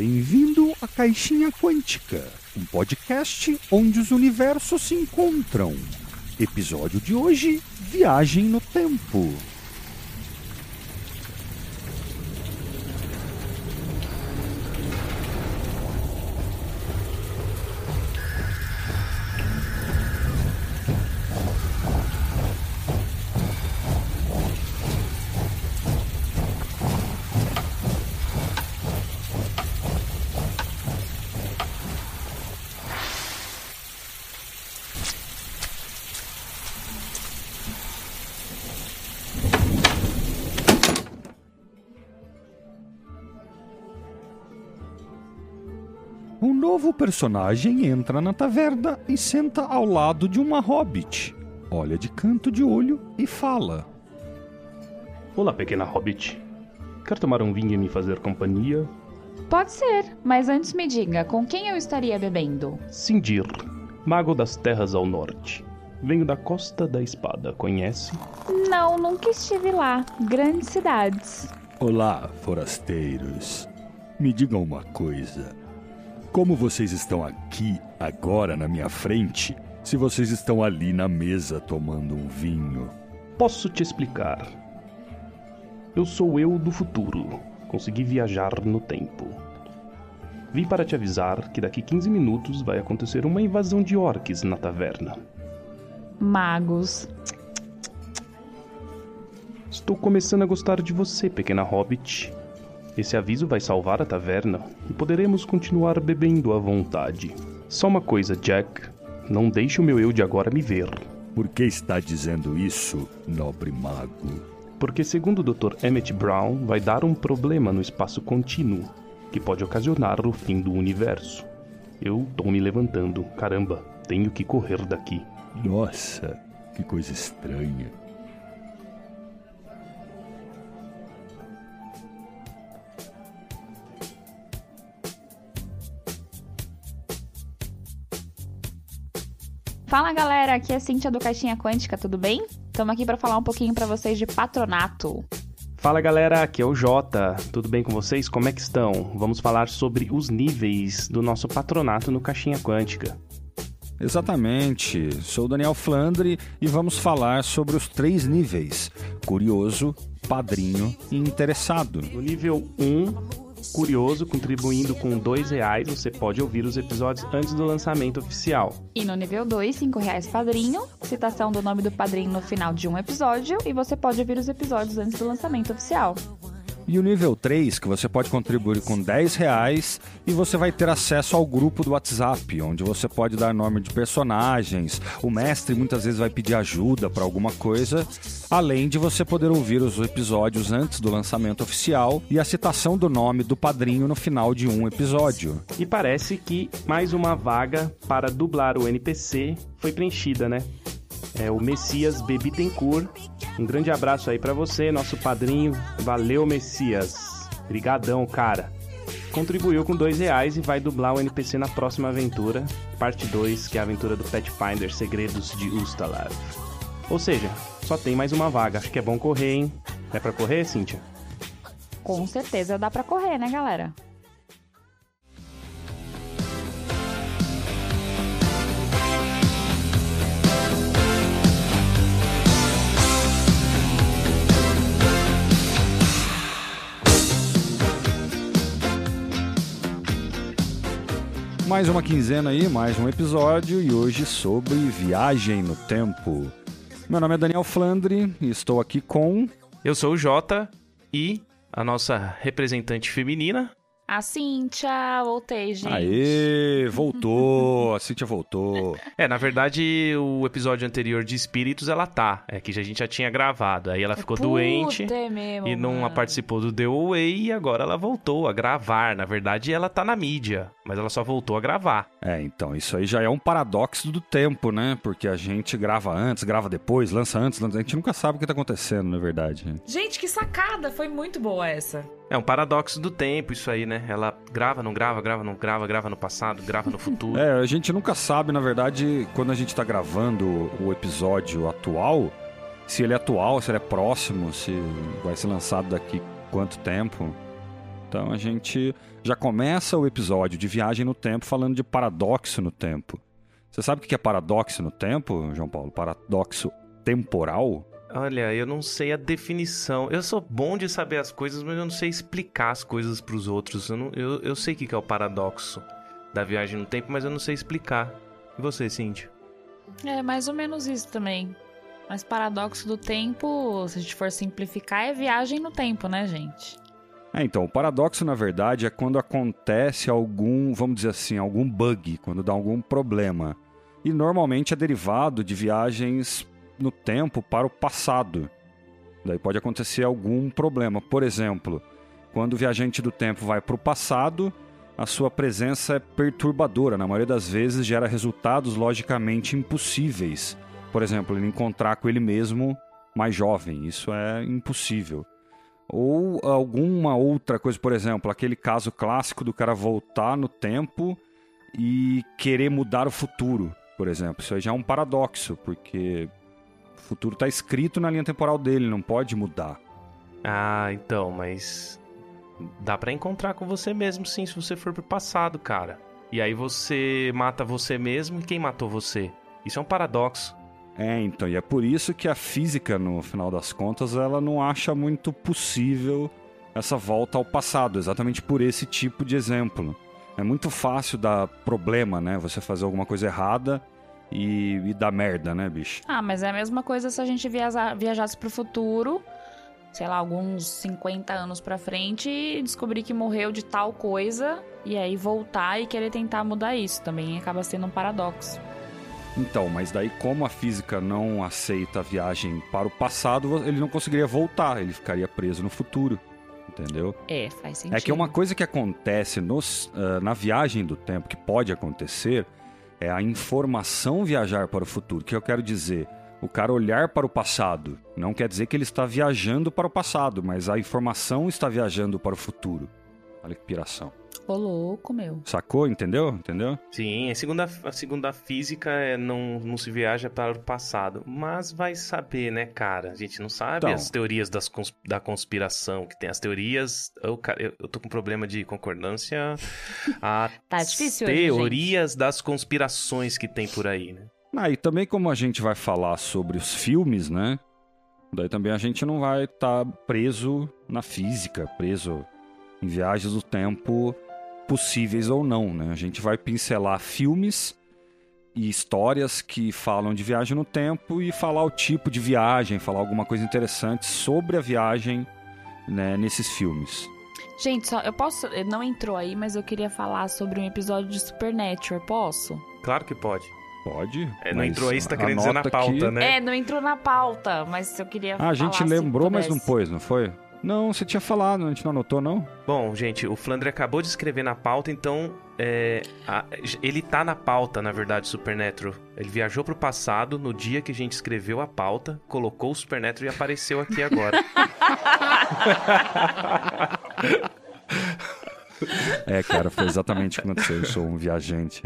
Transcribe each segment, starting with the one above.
Bem-vindo à Caixinha Quântica, um podcast onde os universos se encontram. Episódio de hoje: Viagem no Tempo. Personagem entra na taverna e senta ao lado de uma hobbit. Olha de canto de olho e fala. Olá, pequena hobbit. Quer tomar um vinho e me fazer companhia? Pode ser, mas antes me diga, com quem eu estaria bebendo? Sindir, mago das terras ao norte. Venho da Costa da Espada, conhece? Não, nunca estive lá. Grandes cidades. Olá, forasteiros. Me digam uma coisa. Como vocês estão aqui, agora na minha frente, se vocês estão ali na mesa tomando um vinho? Posso te explicar. Eu sou eu do futuro. Consegui viajar no tempo. Vim para te avisar que daqui 15 minutos vai acontecer uma invasão de orques na taverna. Magos. Estou começando a gostar de você, pequena hobbit. Esse aviso vai salvar a taverna e poderemos continuar bebendo à vontade. Só uma coisa, Jack. Não deixe o meu eu de agora me ver. Por que está dizendo isso, nobre mago? Porque, segundo o Dr. Emmett Brown, vai dar um problema no espaço contínuo que pode ocasionar o fim do universo. Eu tô me levantando. Caramba, tenho que correr daqui. Nossa, que coisa estranha. Fala galera, aqui é a Cíntia do Caixinha Quântica, tudo bem? Estamos aqui para falar um pouquinho para vocês de patronato. Fala galera, aqui é o Jota. Tudo bem com vocês? Como é que estão? Vamos falar sobre os níveis do nosso patronato no Caixinha Quântica. Exatamente. Sou o Daniel Flandre e vamos falar sobre os três níveis: curioso, padrinho e interessado. No nível 1, curioso, contribuindo com dois reais, você pode ouvir os episódios antes do lançamento oficial. E no nível 2, 5 reais padrinho, citação do nome do padrinho no final de um episódio e você pode ouvir os episódios antes do lançamento oficial. E o nível 3, que você pode contribuir com 10 reais e você vai ter acesso ao grupo do WhatsApp, onde você pode dar nome de personagens. O mestre muitas vezes vai pedir ajuda para alguma coisa, além de você poder ouvir os episódios antes do lançamento oficial e a citação do nome do padrinho no final de um episódio. E parece que mais uma vaga para dublar o NPC foi preenchida, né? É o Messias Bebitencourt. Um grande abraço aí para você, nosso padrinho. Valeu, Messias. Brigadão, cara. Contribuiu com dois reais e vai dublar o NPC na próxima aventura, parte 2, que é a aventura do Pathfinder Segredos de Ustalav. Ou seja, só tem mais uma vaga. Acho que é bom correr, hein? É pra correr, Cíntia? Com certeza dá para correr, né, galera? Mais uma quinzena aí, mais um episódio e hoje sobre viagem no tempo. Meu nome é Daniel Flandre e estou aqui com. Eu sou o Jota e a nossa representante feminina. A Cíntia, voltei, gente. Aê, voltou, a Cintia voltou. É, na verdade, o episódio anterior de Espíritos ela tá. É que a gente já tinha gravado. Aí ela ficou Puta, doente é mesmo, e não mano. participou do The Away e agora ela voltou a gravar. Na verdade, ela tá na mídia, mas ela só voltou a gravar. É, então, isso aí já é um paradoxo do tempo, né? Porque a gente grava antes, grava depois, lança antes, lança... a gente nunca sabe o que tá acontecendo, na verdade. Gente, que sacada! Foi muito boa essa. É um paradoxo do tempo isso aí, né? Ela grava, não grava, grava, não grava, grava no passado, grava no futuro. É, a gente nunca sabe, na verdade, quando a gente tá gravando o episódio atual, se ele é atual, se ele é próximo, se vai ser lançado daqui quanto tempo. Então a gente já começa o episódio de viagem no tempo falando de paradoxo no tempo. Você sabe o que é paradoxo no tempo, João Paulo? Paradoxo temporal? Olha, eu não sei a definição. Eu sou bom de saber as coisas, mas eu não sei explicar as coisas para os outros. Eu, não, eu, eu sei o que é o paradoxo da viagem no tempo, mas eu não sei explicar. E você, Cindy? É mais ou menos isso também. Mas paradoxo do tempo, se a gente for simplificar, é viagem no tempo, né, gente? É, então, o paradoxo, na verdade, é quando acontece algum, vamos dizer assim, algum bug, quando dá algum problema. E normalmente é derivado de viagens no tempo para o passado. Daí pode acontecer algum problema. Por exemplo, quando o viajante do tempo vai para o passado, a sua presença é perturbadora. Na maioria das vezes, gera resultados logicamente impossíveis. Por exemplo, ele encontrar com ele mesmo mais jovem. Isso é impossível. Ou alguma outra coisa, por exemplo, aquele caso clássico do cara voltar no tempo e querer mudar o futuro, por exemplo. Isso aí já é um paradoxo, porque futuro está escrito na linha temporal dele, não pode mudar. Ah, então, mas dá para encontrar com você mesmo sim, se você for pro passado, cara. E aí você mata você mesmo e quem matou você? Isso é um paradoxo. É, então, e é por isso que a física, no final das contas, ela não acha muito possível essa volta ao passado, exatamente por esse tipo de exemplo. É muito fácil dar problema, né? Você fazer alguma coisa errada e, e dar merda, né, bicho? Ah, mas é a mesma coisa se a gente viaja, viajasse pro futuro, sei lá, alguns 50 anos pra frente e descobrir que morreu de tal coisa e aí voltar e querer tentar mudar isso. Também acaba sendo um paradoxo. Então, mas daí como a física não aceita a viagem para o passado, ele não conseguiria voltar, ele ficaria preso no futuro. Entendeu? É, faz sentido. É que uma coisa que acontece nos, uh, na viagem do tempo, que pode acontecer, é a informação viajar para o futuro. O que eu quero dizer? O cara olhar para o passado não quer dizer que ele está viajando para o passado, mas a informação está viajando para o futuro. Olha que piração. Ô, louco, meu. Sacou? Entendeu? Entendeu? Sim, a segunda, a segunda física é não, não se viaja para o passado. Mas vai saber, né, cara? A gente não sabe Então. as teorias das cons- da conspiração, que tem as teorias. Eu, cara, eu, eu tô com problema de concordância. A Tá difícil hoje, teorias das conspirações que tem por aí, né? Ah, e também como a gente vai falar sobre os filmes, né? Daí também a gente não vai estar preso na física, preso em viagens do tempo possíveis ou não, né? A gente vai pincelar filmes e histórias que falam de viagem no tempo e falar o tipo de viagem, falar alguma coisa interessante sobre a viagem né, nesses filmes. Gente, só, eu posso. Não entrou aí, mas eu queria falar sobre um episódio de Supernatural, posso? Claro que pode. Pode. É, não entrou aí, você tá querendo dizer na pauta, que- né? É, não entrou na pauta, mas eu queria Ah, a gente lembrou, mas não pôs, não foi? Não, você tinha falado, a gente não anotou, não? Bom, gente, o Flandre acabou de escrever na pauta, então é, a- ele tá na pauta, na verdade, Supernatural. Ele viajou pro passado no dia que a gente escreveu a pauta, colocou o Supernatural e apareceu aqui agora. É, cara, foi exatamente o que aconteceu. Eu sou um viajante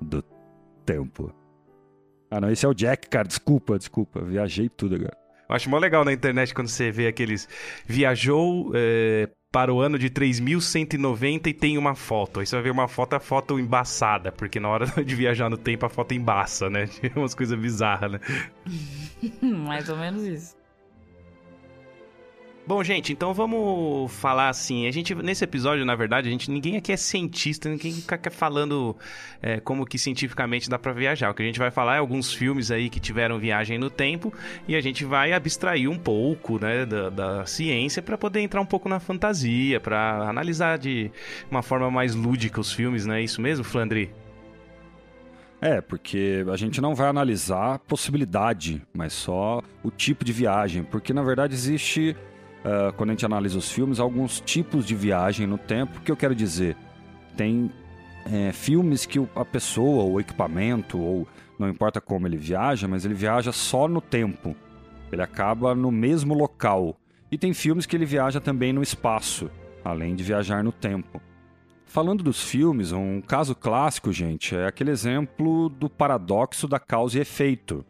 do tempo. Ah, não, esse é o Jack, cara. Desculpa, desculpa. Viajei tudo agora. Eu acho mó legal na internet quando você vê aqueles. Viajou é, para o ano de 3190 e tem uma foto. Aí você vai ver uma foto, a foto embaçada, porque na hora de viajar no tempo a foto embaça, né? Umas coisas bizarras, né? Mais ou menos isso. Bom, gente, então vamos falar assim. A gente nesse episódio, na verdade, a gente ninguém aqui é cientista, ninguém fica falando é, como que cientificamente dá pra viajar. O que a gente vai falar é alguns filmes aí que tiveram viagem no tempo e a gente vai abstrair um pouco, né, da, da ciência pra poder entrar um pouco na fantasia, pra analisar de uma forma mais lúdica os filmes, não é isso mesmo, Flandre? É, porque a gente não vai analisar possibilidade, mas só o tipo de viagem. Porque, na verdade, existe, ah, quando a gente analisa os filmes, alguns tipos de viagem no tempo. O que eu quero dizer? Tem é, filmes que a pessoa, o equipamento, ou não importa como ele viaja, mas ele viaja só no tempo. Ele acaba no mesmo local. E tem filmes que ele viaja também no espaço, além de viajar no tempo. Falando dos filmes, um caso clássico, gente, é aquele exemplo do paradoxo da causa e efeito.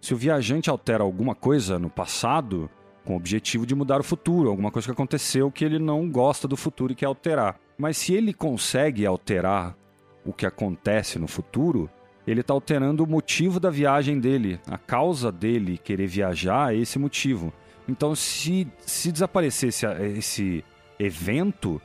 Se o viajante altera alguma coisa no passado, com o objetivo de mudar o futuro, alguma coisa que aconteceu que ele não gosta do futuro e quer alterar. Mas se ele consegue alterar o que acontece no futuro, ele está alterando o motivo da viagem dele. A causa dele querer viajar é esse motivo. Então, se, se desaparecesse esse evento,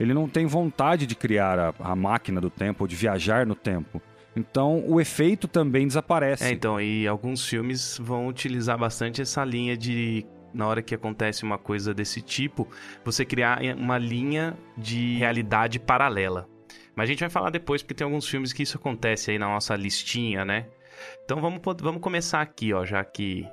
ele não tem vontade de criar a, a máquina do tempo ou de viajar no tempo. Então, o efeito também desaparece. É, então, e alguns filmes vão utilizar bastante essa linha de na hora que acontece uma coisa desse tipo, você criar uma linha de realidade paralela. Mas a gente vai falar depois, porque tem alguns filmes que isso acontece aí na nossa listinha, né? Então vamos, vamos começar aqui, ó, já que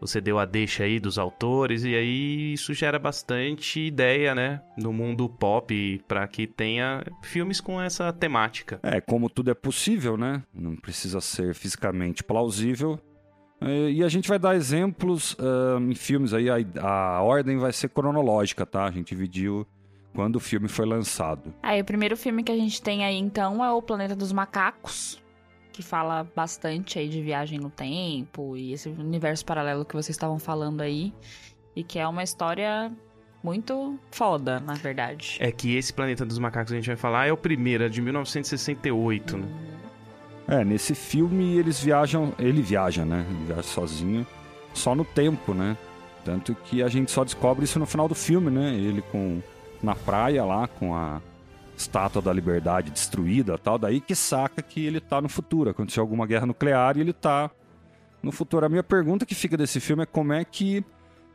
você deu a deixa aí dos autores, e aí isso gera bastante ideia, né, no mundo pop, para que tenha filmes com essa temática. É, como tudo é possível, né? Não precisa ser fisicamente plausível, e a gente vai dar exemplos uh, em filmes aí, a, a, ordem vai ser cronológica, tá? A gente dividiu quando o filme foi lançado. Aí o primeiro filme que a gente tem aí então é o Planeta dos Macacos, que fala bastante aí de viagem no tempo e esse universo paralelo que vocês estavam falando aí. E que é uma história muito foda, na verdade. É que esse Planeta dos Macacos que a gente vai falar é o primeiro, é de 1968, né? É, nesse filme eles viajam. Ele viaja, né? Ele viaja sozinho, só no tempo, né? Tanto que a gente só descobre isso no final do filme, né? Ele com na praia lá com a estátua da liberdade destruída, tal, daí que saca que ele tá no futuro. Aconteceu alguma guerra nuclear e ele tá no futuro. A minha pergunta que fica desse filme é como é que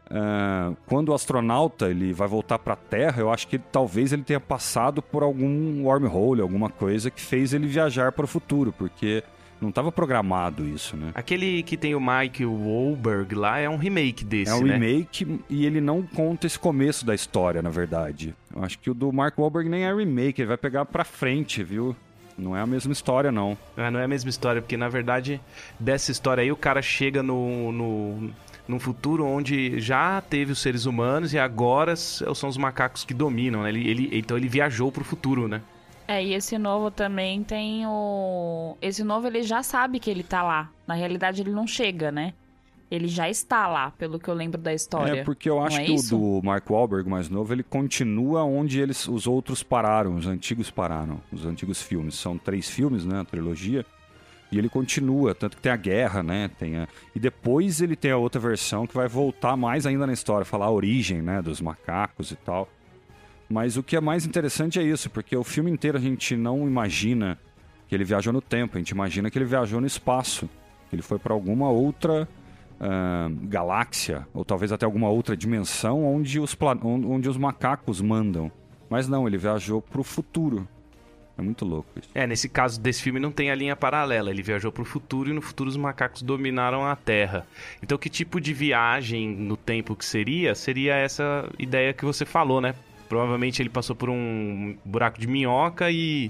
Uh, quando o astronauta ele vai voltar para a Terra, eu acho que ele, talvez ele tenha passado por algum wormhole, alguma coisa que fez ele viajar para o futuro, porque não estava programado isso, né? Aquele que tem o Mike Wahlberg lá é um remake desse, É um né? remake e ele não conta esse começo da história, na verdade. Eu acho que o do Mark Wahlberg nem é remake, ele vai pegar para frente, viu? Não é a mesma história, não. Ah, não é a mesma história, porque na verdade, dessa história aí, o cara chega no, no, num futuro onde já teve os seres humanos e agora são os macacos que dominam, né? Ele, ele, então ele viajou pro futuro, né? É, e esse novo também tem o. Esse novo ele já sabe que ele tá lá. Na realidade, ele não chega, né? Ele já está lá, pelo que eu lembro da história. É, porque eu acho é que isso? o do Mark Wahlberg mais novo, ele continua onde eles, os outros pararam, os antigos pararam. Os antigos filmes. São três filmes, né? A trilogia. E ele continua, tanto que tem a guerra, né? Tem a... E depois ele tem a outra versão que vai voltar mais ainda na história, falar a origem, né? Dos macacos e tal. Mas o que é mais interessante é isso, porque o filme inteiro a gente não imagina que ele viajou no tempo, a gente imagina que ele viajou no espaço. Ele foi para alguma outra uh, galáxia, ou talvez até alguma outra dimensão onde os, onde os macacos mandam. Mas não, ele viajou para o futuro. É muito louco isso. É, nesse caso desse filme não tem a linha paralela. Ele viajou para o futuro e no futuro os macacos dominaram a Terra. Então, que tipo de viagem no tempo que seria? Seria essa ideia que você falou, né? Provavelmente ele passou por um buraco de minhoca e,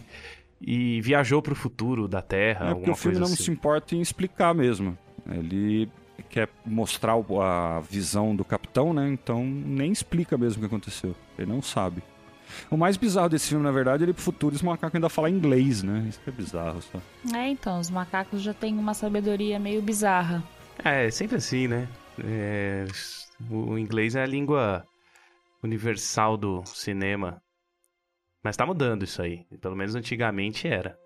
e viajou para o futuro da Terra. É porque o filme não assim. se importa em explicar mesmo. Ele quer mostrar a visão do capitão, né? Então nem explica mesmo o que aconteceu. Ele não sabe. O mais bizarro desse filme, na verdade, é ele pro futuro os macacos ainda falam inglês, né? Isso que é bizarro, só. É, então, os macacos já têm uma sabedoria meio bizarra. É, sempre assim, né? É, o inglês é a língua universal do cinema. Mas tá mudando isso aí. Pelo menos antigamente era.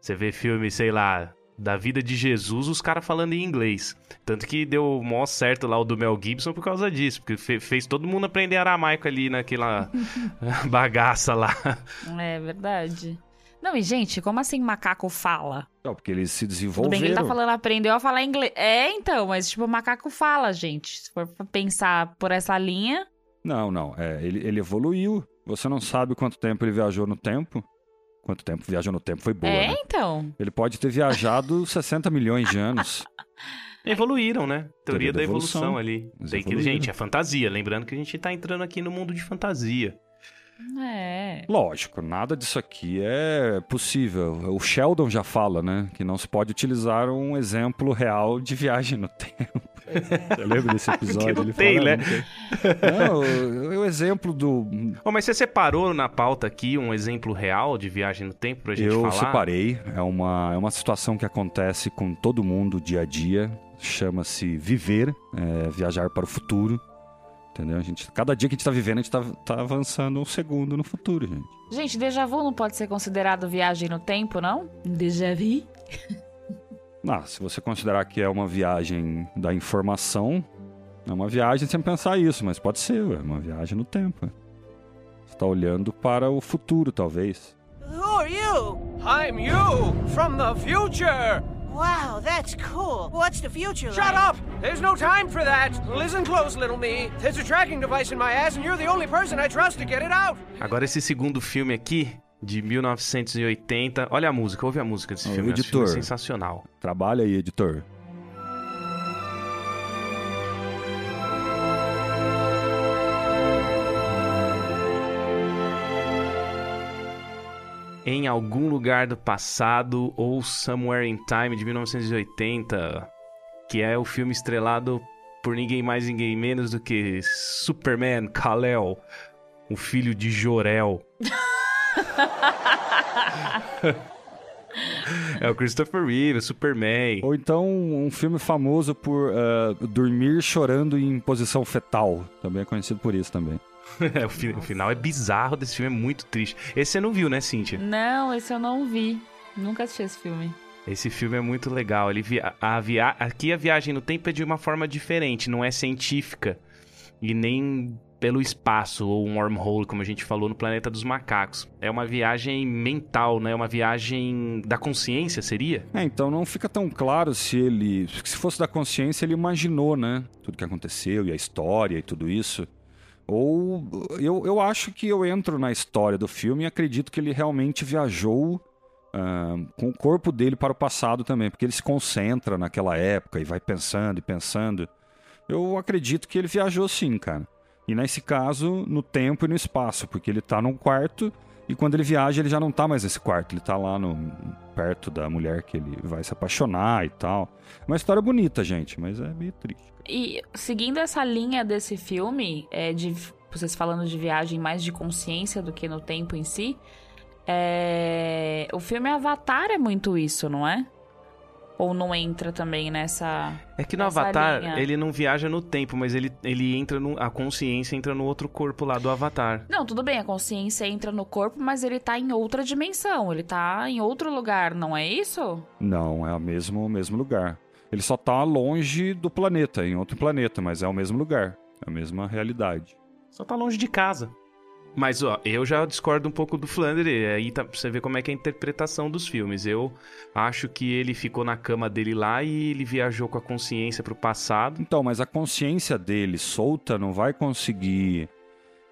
Você vê filme, sei lá, da vida de Jesus, os caras falando em inglês. Tanto que deu mó certo lá o do Mel Gibson por causa disso, porque fe fez todo mundo aprender aramaico ali naquela bagaça lá. É verdade. Não, e gente, como assim macaco fala? Não, porque eles se Tudo desenvolveram. bem que ele tá falando, aprendeu a falar inglês. É, então, mas tipo, macaco fala, gente. Se for pra pensar por essa linha. Não, não. É, ele, ele evoluiu. Você não sabe quanto tempo ele viajou no tempo. Quanto tempo viajou no tempo foi boa, é, né? então. Ele pode ter viajado 60 milhões de anos. Evoluíram, né? Teoria, Teoria da da evolução, evolução. ali. Tem que, gente, é fantasia. Lembrando que a gente tá entrando aqui no mundo de fantasia. É. Lógico, nada disso aqui é possível. O Sheldon já fala, né? Que não se pode utilizar um exemplo real de viagem no tempo. Você lembra desse episódio? não Ele tem, fala, né? "Não tem." Não, o, o exemplo do. Ô, mas você separou na pauta aqui um exemplo real de viagem no tempo pra gente Eu falar? separei. É uma, é uma situação que acontece com todo mundo dia a dia. Chama-se viver, é, viajar para o futuro. Entendeu? A gente, cada dia que a gente tá vivendo, a gente tá, tá avançando um segundo no futuro, gente. Gente, déjà vu não pode ser considerado viagem no tempo, não? Déjà vu? Ah, se você considerar que é uma viagem da informação, é uma viagem sem pensar isso, mas pode ser, é uma viagem no tempo. Você tá olhando para o futuro, talvez. Who are you? I'm you from the future. Wow, that's cool. What's the future Shut like? up! There's no time for that. Listen close, little me. There's a tracking device in my ass, and you're the only person I trust to get it out. Agora esse segundo filme aqui, de 1980. Olha a música, ouve a música desse Ô, filme. Esse filme é editor. sensacional. Trabalha aí, editor. Em algum lugar do passado ou Somewhere in Time de 1980, que é o filme estrelado por ninguém mais ninguém menos do que Superman Kal-El, o filho de Jor-El. é o Christopher Reeve, o Superman. Ou então um filme famoso por ah, dormir chorando em posição fetal. Também é conhecido por isso também. É, o, fi- o final é bizarro desse filme, é muito triste. Esse você não viu, né, Cíntia? Não, esse eu não vi. Nunca assisti esse filme. Esse filme é muito legal. Ele via... a via... Aqui a viagem no tempo é de uma forma diferente, não é científica. E nem pelo espaço, ou um wormhole, como a gente falou no Planeta dos Macacos. É uma viagem mental, né? Uma viagem da consciência, seria? É, então não fica tão claro se ele. Se fosse da consciência, ele imaginou, né? Tudo que aconteceu e a história e tudo isso. Ou eu, eu acho que eu entro na história do filme e acredito que ele realmente viajou ah, com o corpo dele para o passado também, porque ele se concentra naquela época e vai pensando e pensando. Eu acredito que ele viajou sim, cara. E nesse caso, no tempo e no espaço, porque ele tá num quarto e quando ele viaja, ele já não tá mais nesse quarto, ele tá lá no, perto da mulher que ele vai se apaixonar e tal. Uma história bonita, gente, mas é meio triste. E seguindo essa linha desse filme, é de vocês falando de viagem mais de consciência do que no tempo em si, é, o filme Avatar é muito isso, não é? Ou não entra também nessa. É que no Avatar, linha. ele não viaja no tempo, mas ele, ele entra no. A consciência entra no outro corpo lá do Avatar. Não, tudo bem, a consciência entra no corpo, mas ele tá em outra dimensão, ele tá em outro lugar, não é isso? Não, é o mesmo, o mesmo lugar. Ele só tá longe do planeta, em outro planeta, mas é o mesmo lugar. É a mesma realidade. Só tá longe de casa. Mas, ó, eu já discordo um pouco do Flandre. Aí tá, você ver como é que é a interpretação dos filmes. Eu acho que ele ficou na cama dele lá e ele viajou com a consciência pro passado. Então, mas a consciência dele solta não vai conseguir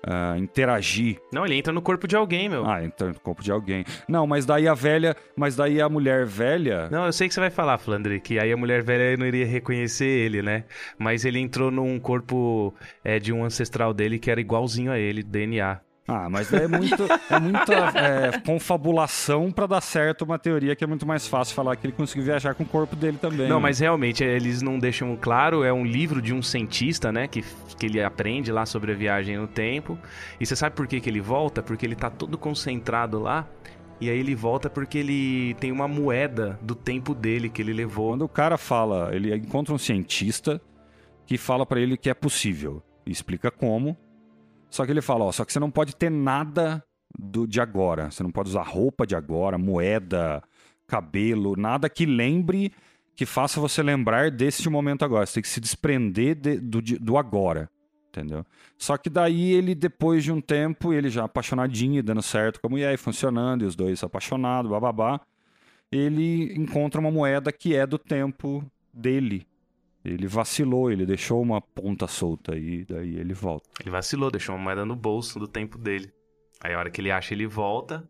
ah, interagir. Não, ele entra no corpo de alguém, meu. Ah, entra no corpo de alguém. Não, mas daí a velha, mas daí a mulher velha. Não, eu sei que você vai falar, Flandre, que aí a mulher velha não iria reconhecer ele, né? Mas ele entrou num corpo é, de um ancestral dele que era igualzinho a ele, DNA. Ah, mas é muito, é muita é, confabulação pra dar certo uma teoria que é muito mais fácil falar que ele conseguiu viajar com o corpo dele também. Não, né? mas realmente eles não deixam claro. É um livro de um cientista, né? Que, que ele aprende lá sobre a viagem no tempo. E você sabe por que, que ele volta? Porque ele tá todo concentrado lá. E aí ele volta porque ele tem uma moeda do tempo dele que ele levou. Quando o cara fala, ele encontra um cientista que fala pra ele que é possível explica como. Só que ele fala, ó, só que você não pode ter nada do de agora. Você não pode usar roupa de agora, moeda, cabelo, nada que lembre, que faça você lembrar desse momento agora. Você tem que se desprender de- do, do agora, entendeu? Só que daí ele, depois de um tempo, ele já apaixonadinho, dando certo com a mulher, funcionando, e os dois apaixonados, bababá, ele encontra uma moeda que é do tempo dele. Ele vacilou, ele deixou uma ponta solta e daí ele volta. Ele vacilou, deixou uma moeda no bolso do tempo dele. Aí a hora que ele acha, ele volta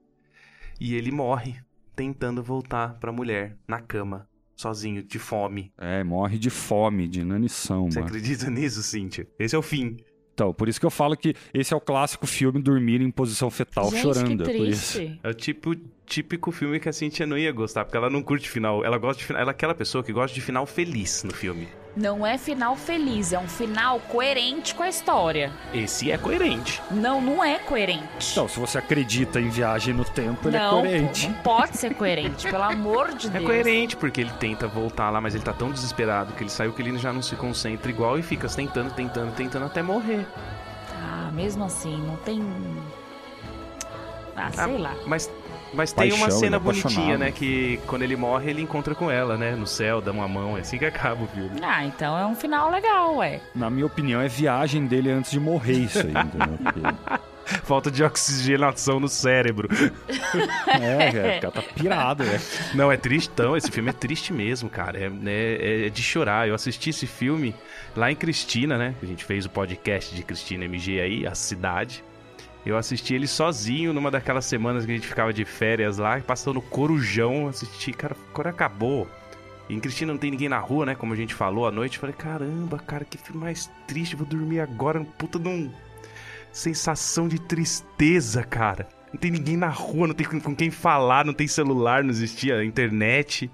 e ele morre tentando voltar pra mulher na cama, sozinho, de fome. É, morre de fome, de inanição, Você mano. acredita nisso, Cíntia? Esse é o fim. Então, por isso que eu falo que esse é o clássico filme dormir em posição fetal Gente, chorando. que é por isso. triste. É o tipo típico filme que a Cintia não ia gostar, porque ela não curte final. Ela gosta de final. Ela é aquela pessoa que gosta de final feliz no filme. Não é final feliz, é um final coerente com a história. Esse é coerente. Não, não é coerente. Então, se você acredita em viagem no tempo, ele não, é coerente. não pode ser coerente, pelo amor de É Deus. coerente, porque ele tenta voltar lá, mas ele tá tão desesperado que ele saiu que ele já não se concentra igual e fica tentando, tentando, tentando até morrer. Ah, mesmo assim, não tem. Ah, sei Ah, lá. Mas, mas tem uma Paixão, cena é bonitinha, né? Que quando ele morre, ele encontra com ela, né? No céu, dá uma mão, é assim que acaba o filme. Ah, então é um final legal, ué. Na minha opinião, é viagem dele antes de morrer isso aí, entendeu? Porque- Falta de oxigenação no cérebro. É, é, o cara tá pirado, velho. Não, é tristão. Esse filme é triste mesmo, cara. É, é- é de chorar. Eu assisti esse filme lá em Cristina, né? A gente fez o podcast de Cristina MG aí, a cidade. Eu assisti ele sozinho numa daquelas semanas que a gente ficava de férias lá, passando Corujão. Assisti, cara, quando acabou. Em Cristina não tem ninguém na rua, né? Como a gente falou à noite. Falei, caramba, cara, que filme mais triste. Vou dormir agora. Puta de um. Sensação de tristeza, cara. Não tem ninguém na rua, não tem com quem falar, não tem celular, não existia internet.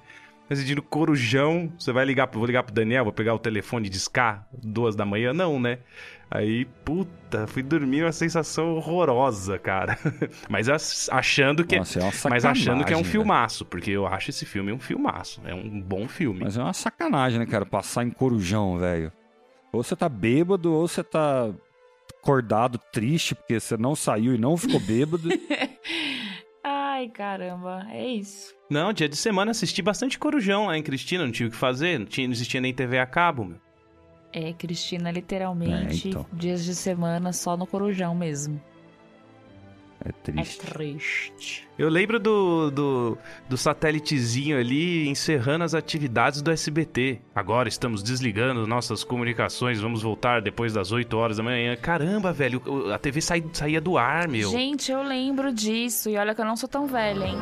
Assistindo Corujão, você vai ligar, vou ligar pro Daniel, vou pegar o telefone e discar duas da manhã? Não, né? Aí, puta, fui dormir uma sensação horrorosa, cara. Mas as- achando que, Nossa, é uma mas achando que é um sacanagem, filmaço, porque eu acho esse filme um filmaço, é um bom filme. Mas é uma sacanagem, né, cara? Passar em corujão, velho. Ou você tá bêbado, ou você tá acordado, triste, porque você não saiu e não ficou bêbado. Ai, caramba, é isso. Não, dia de semana assisti bastante Corujão lá em Cristina, não tinha o que fazer, não, tinha, não existia nem TV a cabo, meu. É, Cristina, literalmente, É, então. dias de semana só no Corujão mesmo. É É triste. triste. Eu lembro do, do, do satélitezinho ali encerrando as atividades do SBT. Agora estamos desligando nossas comunicações, vamos voltar depois das 8 horas da manhã. Caramba, velho, a TV saía do ar, meu. Gente, eu lembro disso. E olha que eu não sou tão velha, hein?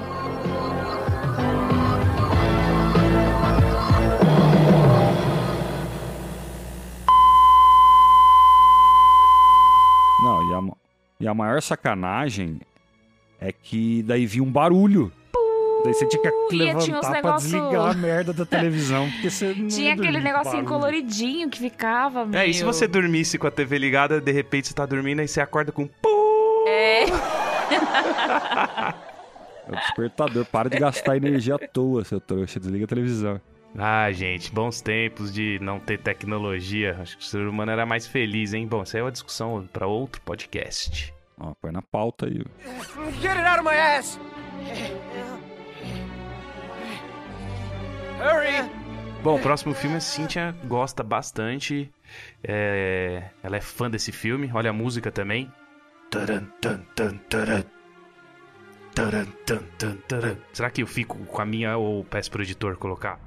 E a maior sacanagem é que daí vinha um barulho. Daí você tinha que Ia, tinha levantar pra negócio- desligar a merda da televisão, porque você não Tinha aquele negocinho barulho. coloridinho que ficava, meu. É, e se você dormisse com a TV ligada, de repente você tá dormindo e você acorda com pum. É, É o despertador. Para de gastar energia à toa, seu trouxa. Desliga a televisão. Ah, gente, bons tempos de não ter tecnologia. Acho que o ser humano era mais feliz, hein? Bom, isso aí é uma discussão pra outro podcast. Ó, põe na pauta aí. Get it out of my ass! Hurry! Bom, o próximo filme a Cynthia gosta bastante. É, Ela é fã desse filme. Olha a música também. Taran, tan, tan, taran. Taran, tan, tan, taran. Será que eu fico com a minha ou peço pro editor colocar?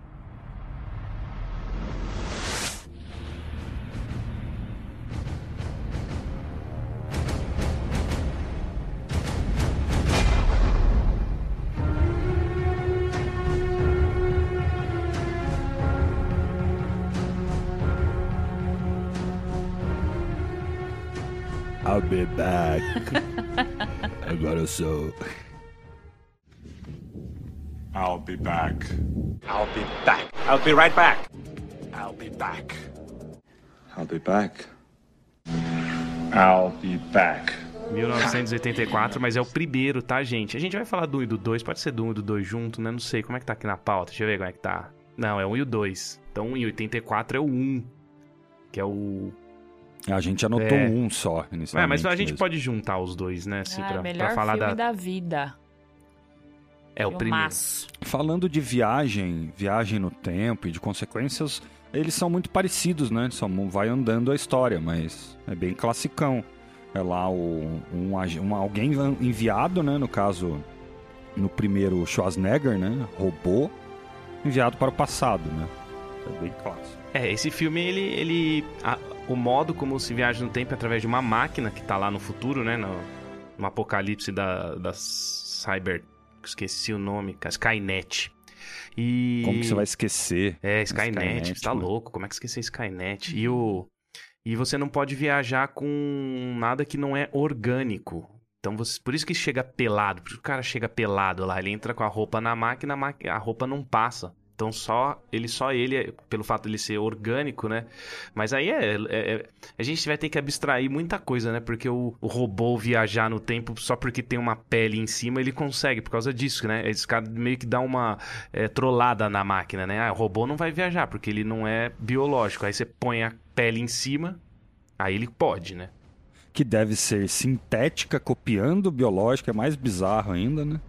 I'll be back. Agora eu sou. I'll be back. I'll be back. I'll be right back. I'll be back. I'll be back. I'll be back. 1984, mas é o primeiro, tá, gente? A gente vai falar do 1 e do 2, pode ser do 1 e do 2 junto, né? Não sei como é que tá aqui na pauta. Deixa eu ver como é que tá. Não, é o 1 e o 2. Então, em 84 é o 1, que é o... A gente anotou É. um só. É, mas a gente mesmo. pode juntar os dois, né? Assim, ah, pra, melhor pra falar filme da... da... vida. É o primeiro. Falando de viagem, viagem no tempo e de consequências, eles são muito parecidos, né? Só vai andando a história, mas é bem classicão. É lá o, um, um- alguém enviado, né? No caso, no primeiro Schwarzenegger, né? Robô, enviado para o passado, né? É bem clássico. É, esse filme, ele. ele a- o modo como se viaja no tempo é através de uma máquina que tá lá no futuro, né? No, no apocalipse da, da Cyber. Esqueci o nome, cara, Skynet. E. Como que você vai esquecer? É, Skynet, Skynet, você tá mano. louco, como é que esquecer Skynet? E o. E você não pode viajar com nada que não é orgânico. Então, você, por isso que chega pelado. Por isso que o cara chega pelado lá. Ele entra com a roupa na máquina, a máquina- a roupa não passa. Então, só ele, só ele, pelo fato de ele ser orgânico, né? Mas aí é, é- é- a gente vai ter que abstrair muita coisa, né? Porque o, o robô viajar no tempo só porque tem uma pele em cima, ele consegue, por causa disso, né? Esse cara meio que dá uma é, trollada na máquina, né? Ah, o robô não vai viajar, porque ele não é biológico. Aí você põe a pele em cima, aí ele pode, né? Que deve ser sintética, copiando biológica, é mais bizarro ainda, né?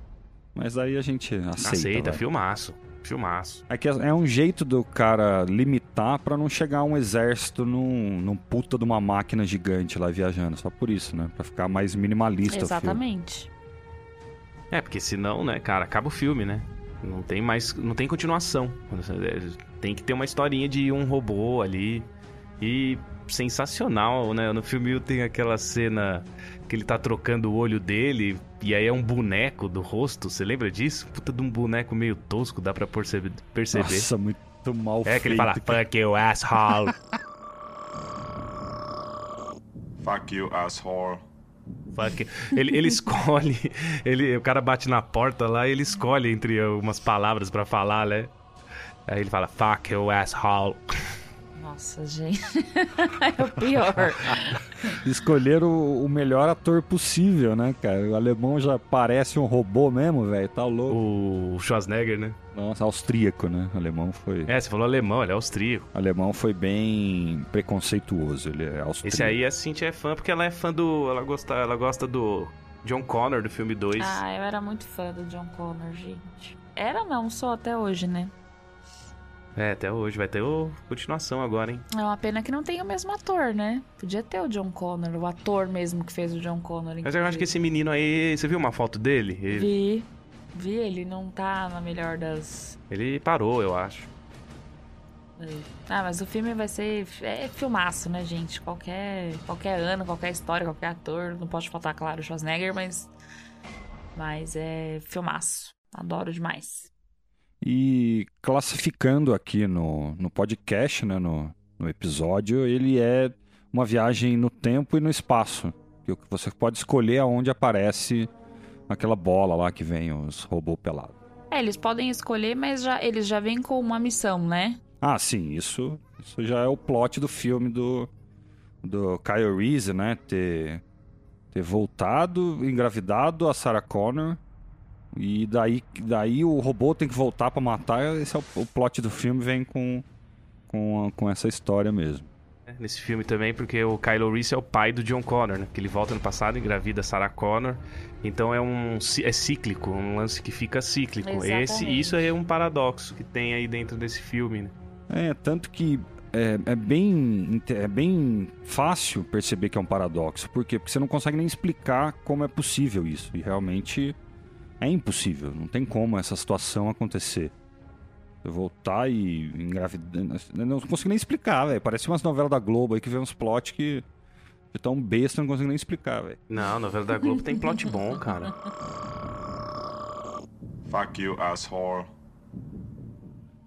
Mas aí a gente aceita. Aceita, vai. filmaço. Filmaço. É que é um jeito do cara limitar pra não chegar um exército num, num puta de uma máquina gigante lá viajando. Só por isso, né? Pra ficar mais minimalista o filme. Exatamente. É, porque senão, né, cara, acaba o filme, né? Não tem mais. Não tem continuação. Tem que ter uma historinha de um robô ali. E sensacional, né? No filme tem aquela cena que ele tá trocando o olho dele. E aí é um boneco do rosto. Você lembra disso? Puta de um boneco meio tosco, dá pra perceber. perceber. Nossa, muito mal é que ele feito, fala, fuck you, asshole. Fuck you, asshole. Fuck. Ele, ele escolhe. Ele, o cara bate na porta lá e ele escolhe entre umas palavras pra falar, né? Aí ele fala, fuck you, asshole. Nossa, gente. é o pior. Escolheram o, o melhor ator possível, né, cara? O alemão já parece um robô mesmo, velho. Tá louco. O Schwarzenegger, né? Nossa, austríaco, né? O alemão foi. É, você falou alemão, ele é austríaco. O alemão foi bem preconceituoso. Ele é austríaco. Esse aí a Cintia é fã porque ela é fã do. Ela gosta, ela gosta do John Connor do filme 2. Ah, eu era muito fã do John Connor, gente. Era não, só até hoje, né? É, até hoje. Vai ter o continuação agora, hein? É uma pena que não tem o mesmo ator, né? Podia ter o John Connor, o ator mesmo que fez o John Connor. Mas eu acho que esse menino aí. Você viu uma foto dele? Ele, Vi. Vi, ele não tá na melhor das. ele parou, eu acho. Ah, mas o filme vai ser. É filmaço, né, gente? Qualquer, qualquer ano, qualquer história, qualquer ator. Não pode faltar, claro, o Schwarzenegger, mas. Mas é filmaço. Adoro demais. E classificando aqui no, no podcast, né, no, no episódio, ele é uma viagem no tempo e no espaço. Que você pode escolher aonde aparece aquela bola lá que vem os robôs pelados. É, eles podem escolher, mas já, eles já vêm com uma missão, né? Ah, sim, isso, isso já é o plot do filme do, do Kyle Reese, né? Ter, ter voltado, engravidado a Sarah Connor. E daí, daí o robô tem que voltar pra matar. Esse é o, o plot do filme, vem com, com, a- com essa história mesmo. né, Nesse filme também, porque o Kylo Reese é o pai do John Connor, né? Que ele volta no passado, engravida a Sarah Connor. Então é um é cíclico, um lance que fica cíclico. Esse, Exatamente. isso é um paradoxo que tem aí dentro desse filme, né? É, tanto que é, é bem, é bem fácil perceber que é um paradoxo. Por quê? Porque você não consegue nem explicar como é possível isso. E realmente é impossível. Não tem como essa situação acontecer. Eu voltar e engravidar. eu Não consigo nem explicar, velho. Parece umas novelas da Globo aí que vê uns plot que. De tão besta, eu não consigo nem explicar, velho. Não, a novela da Globo tem plot bom, cara. Fuck you, asshole.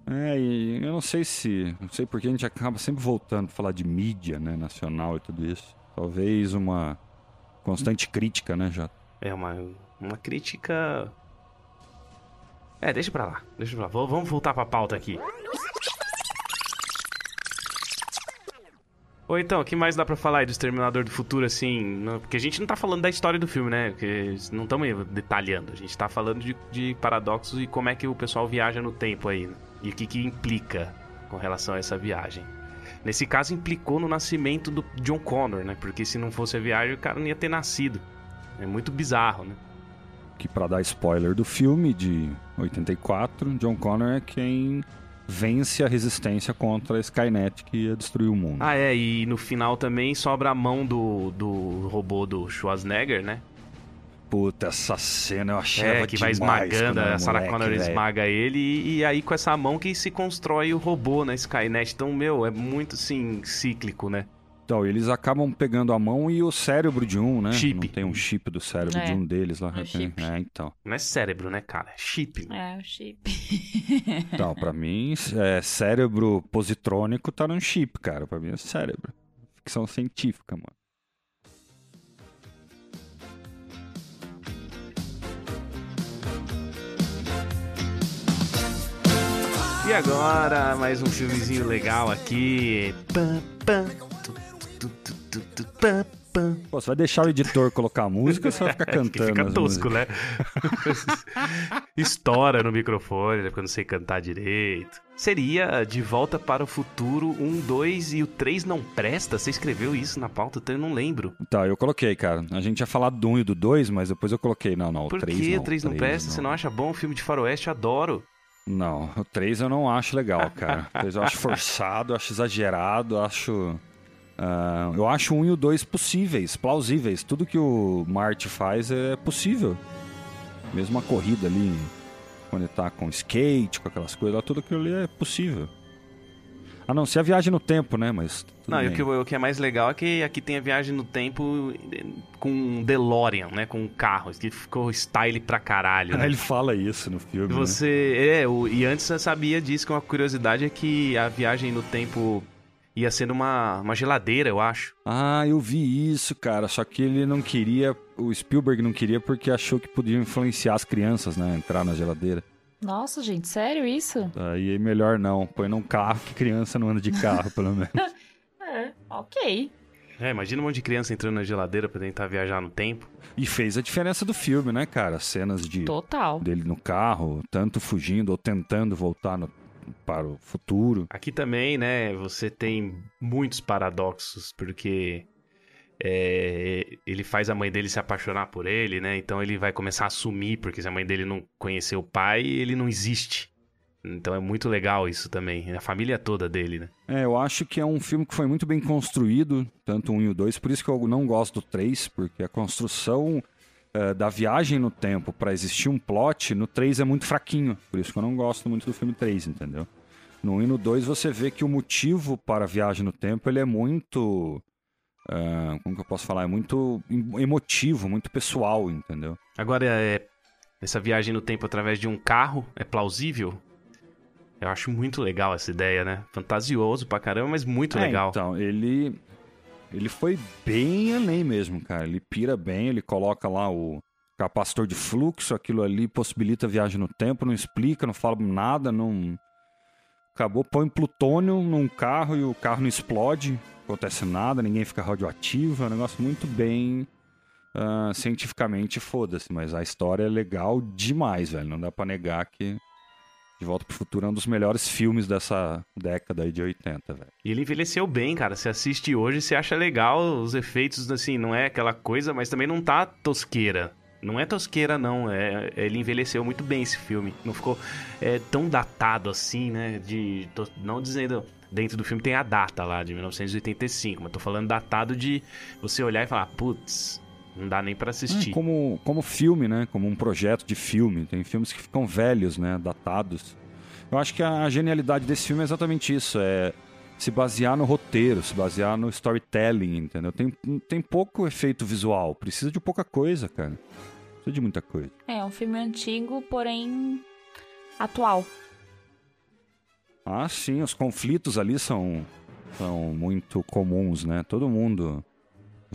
É, e eu não sei se. Não sei porque a gente acaba sempre voltando pra falar de mídia, né, nacional e tudo isso. Talvez uma constante crítica, né, já. É uma, uma crítica. É, deixa pra lá. Deixa pra lá. Vamos voltar pra pauta aqui. Ou então, o que mais dá pra falar aí do Exterminador do Futuro, assim? Porque a gente não tá falando da história do filme, né? Porque não estamos detalhando. A gente tá falando de, de paradoxos e como é que o pessoal viaja no tempo aí. né? E o que, que implica com relação a essa viagem. Nesse caso, implicou no nascimento do John Connor, né? Porque se não fosse a viagem, o cara não ia ter nascido. É muito bizarro, né? Que pra dar spoiler do filme de 84, John Connor é quem vence a resistência contra a Skynet que ia destruir o mundo. Ah, é, e no final também sobra a mão do, do robô do Schwarzenegger, né? Puta, essa cena eu achei É, que vai esmagando, a Sarah Connor moleque, velho. esmaga ele, e, e aí com essa mão que se constrói o robô na Skynet. Então, meu, é muito, assim, cíclico, né? Então, eles acabam pegando a mão e o cérebro de um, né? Chip. Não tem um chip do cérebro é. de um deles lá. É um é, chip. É, então. Não é cérebro, né, cara? É chip. É, o chip. então, pra mim, é, cérebro positrônico tá num chip, cara. Pra mim é cérebro. Ficção científica, mano. E agora, mais um filmezinho legal aqui. Pam, pam. Pô, você vai deixar o editor colocar a música ou você vai ficar cantando? fica tosco, músicas? né? Estoura no microfone, né? Porque eu não sei cantar direito. Seria De Volta para o Futuro 1, 2 e o 3 não presta? Você escreveu isso na pauta? Eu não lembro. Tá, eu coloquei, cara. A gente ia falar do 1 e do 2, mas depois eu coloquei. Não, não, o Por 3 que não. o 3 não presta? Você não acha bom? Filme de faroeste, eu adoro. Não, o 3 eu não acho legal, cara. O 3 eu acho forçado, eu acho exagerado, eu acho. Ah, eu acho o 1 e o 2 possíveis, plausíveis. Tudo que o Marty faz é possível. Mesmo a corrida ali, quando ele tá com skate, com aquelas coisas lá, tudo aquilo ali é possível. A não ser a viagem no tempo, né? Mas. Não, e o bem. que, o que é mais legal é que aqui tem a viagem no tempo eh, com um DeLorean, né? Com um carro, que ficou style pra caralho, né? Ele fala isso no filme. né? Você. É, o, e antes eu sabia disso, que uma curiosidade é que a viagem no tempo ia ser numa uma geladeira, eu acho. Ah, eu vi isso, cara. Só que ele não queria. O Spielberg não queria porque achou que podia influenciar as crianças, né? Entrar na geladeira. Nossa, gente, sério isso? Aí é melhor não. Põe num carro que criança não anda de carro, pelo menos. É, ok. É, imagina um monte de criança entrando na geladeira pra tentar viajar no tempo. E fez a diferença do filme, né, cara? As cenas de Total. dele no carro, tanto fugindo ou tentando voltar no- para o futuro. Aqui também, né, você tem muitos paradoxos, porque é, ele faz a mãe dele se apaixonar por ele, né? Então ele vai começar a assumir, porque se a mãe dele não conheceu o pai, ele não existe. Então é muito legal isso também, a família toda dele, né? É, eu acho que é um filme que foi muito bem construído, tanto o 1 e o 2, por isso que eu não gosto do 3, porque a construção eh, da viagem no tempo para existir um plot no 3 é muito fraquinho, por isso que eu não gosto muito do filme 3, entendeu? No 1 e no 2 você vê que o motivo para a viagem no tempo ele é muito. ah, como que eu posso falar? É muito em- emotivo, muito pessoal, entendeu? Agora, é, essa viagem no tempo através de um carro é plausível? Eu acho muito legal essa ideia, né? Fantasioso pra caramba, mas muito É, legal. Então, ele. Ele foi bem além mesmo, cara. Ele pira bem, ele coloca lá o capacitor de fluxo, aquilo ali possibilita a viagem no tempo, não explica, não fala nada, não. Acabou, põe plutônio num carro e o carro não explode, acontece nada, ninguém fica radioativo, é um negócio muito bem. ah, cientificamente, foda-se, mas a história é legal demais, velho. Não dá pra negar que De Volta pro Futuro é um dos melhores filmes dessa década aí de 80, velho. E ele envelheceu bem, cara. Você assiste hoje, você acha legal os efeitos, assim, não é aquela coisa, mas também não tá tosqueira. Não é tosqueira, não. É, ele envelheceu muito bem esse filme. Não ficou é, tão datado assim, né? De, tô- não dizendo. Dentro do filme tem a data lá, de 1985, mas tô falando datado de você olhar e falar, putz, não dá nem pra assistir. É, como, como filme, né? Como um projeto de filme. Tem filmes que ficam velhos, né? Datados. Eu acho que a genialidade desse filme é exatamente isso. É se basear no roteiro, se basear no storytelling, entendeu? Tem, tem pouco efeito visual. Precisa de pouca coisa, cara. Precisa de muita coisa. É um filme antigo, porém atual. Ah, sim, os conflitos ali são, são muito comuns, né? Todo mundo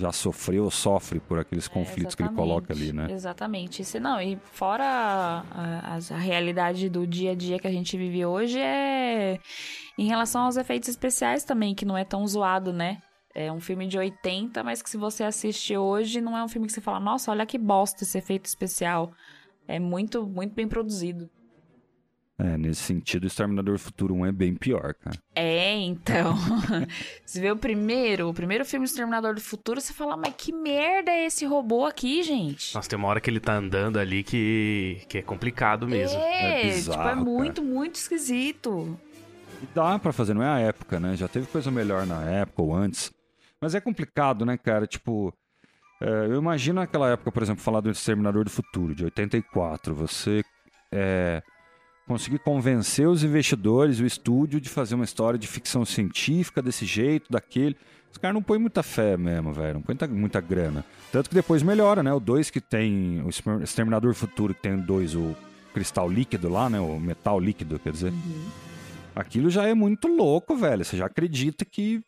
já sofreu ou sofre por aqueles conflitos que ele coloca ali, né? Exatamente. Isso, não, e fora a, a- a realidade do dia a dia que a gente vive hoje é em relação aos efeitos especiais também, que não é tão zoado, né? É um filme de 80, mas que se você assiste hoje, não é um filme que você fala, nossa, olha que bosta esse efeito especial. É muito, muito bem produzido. É, nesse sentido, o Exterminador do Futuro 1 é bem pior, cara. É, então. você vê o primeiro, o primeiro filme do Exterminador do Futuro, você fala, mas que merda é esse robô aqui, gente? Nossa, tem uma hora que ele tá andando ali que, que é complicado mesmo. É, É bizarro, tipo, é cara. muito, muito esquisito. E dá pra fazer, não é a época, né? Já teve coisa melhor na época ou antes. Mas é complicado, né, cara? Tipo, é, eu imagino naquela época, por exemplo, falar do Exterminador do Futuro, de 84. Você é, conseguir convencer os investidores, o estúdio, de fazer uma história de ficção científica desse jeito, daquele. Os caras não põem muita fé mesmo, velho. Não põem muita, grana. Tanto que depois melhora, né? O 2 que tem. O Exterminador do Futuro, que tem o 2, o cristal líquido lá, né? O metal líquido, quer dizer. Aquilo já é muito louco, velho. Você já acredita que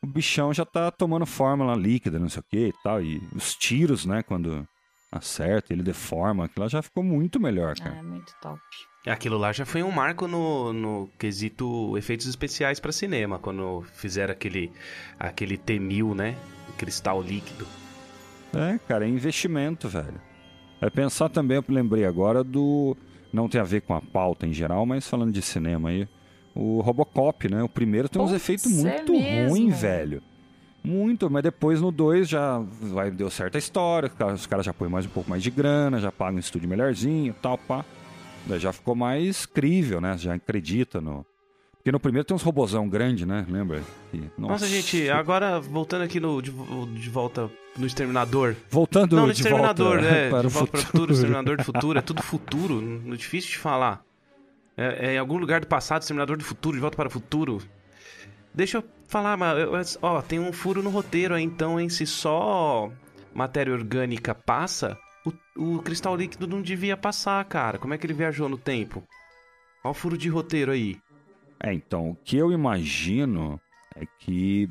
o bichão já tá tomando forma lá líquida, não sei o que e tal. E os tiros, né? Quando acerta, ele deforma, aquilo lá já ficou muito melhor, cara. é muito top. Aquilo lá já foi um marco no, no quesito efeitos especiais pra cinema, quando fizeram aquele, aquele T-1000, né? O cristal líquido. É, cara, é investimento, velho. É pensar também, eu lembrei agora do. Não tem a ver com a pauta em geral, mas falando de cinema aí. O Robocop, né? O primeiro tem uns Putz, efeitos é muito mesmo. ruins, velho. Muito, mas depois no 2 já vai, deu certa história, os caras- já põem mais um pouco mais de grana, já pagam um estúdio melhorzinho tal, pá. Daí já ficou mais crível, né? Já acredita no. Porque no primeiro tem uns robozão grande, né? Lembra? E- Nossa, gente, agora voltando aqui no, de, de volta no Exterminador. Voltando Não, no de Exterminador, volta é. para de o volta para o futuro. futuro, Exterminador do futuro. É tudo futuro, não difícil de falar. É, é em algum lugar do passado, Exterminador do futuro, de volta para o futuro. Deixa eu falar, mas, ó, tem um furo no roteiro então, hein? Se só matéria orgânica passa, o, o cristal líquido não devia passar, cara. Como é que ele viajou no tempo? Olha o furo de roteiro aí. É, então, o que eu imagino é que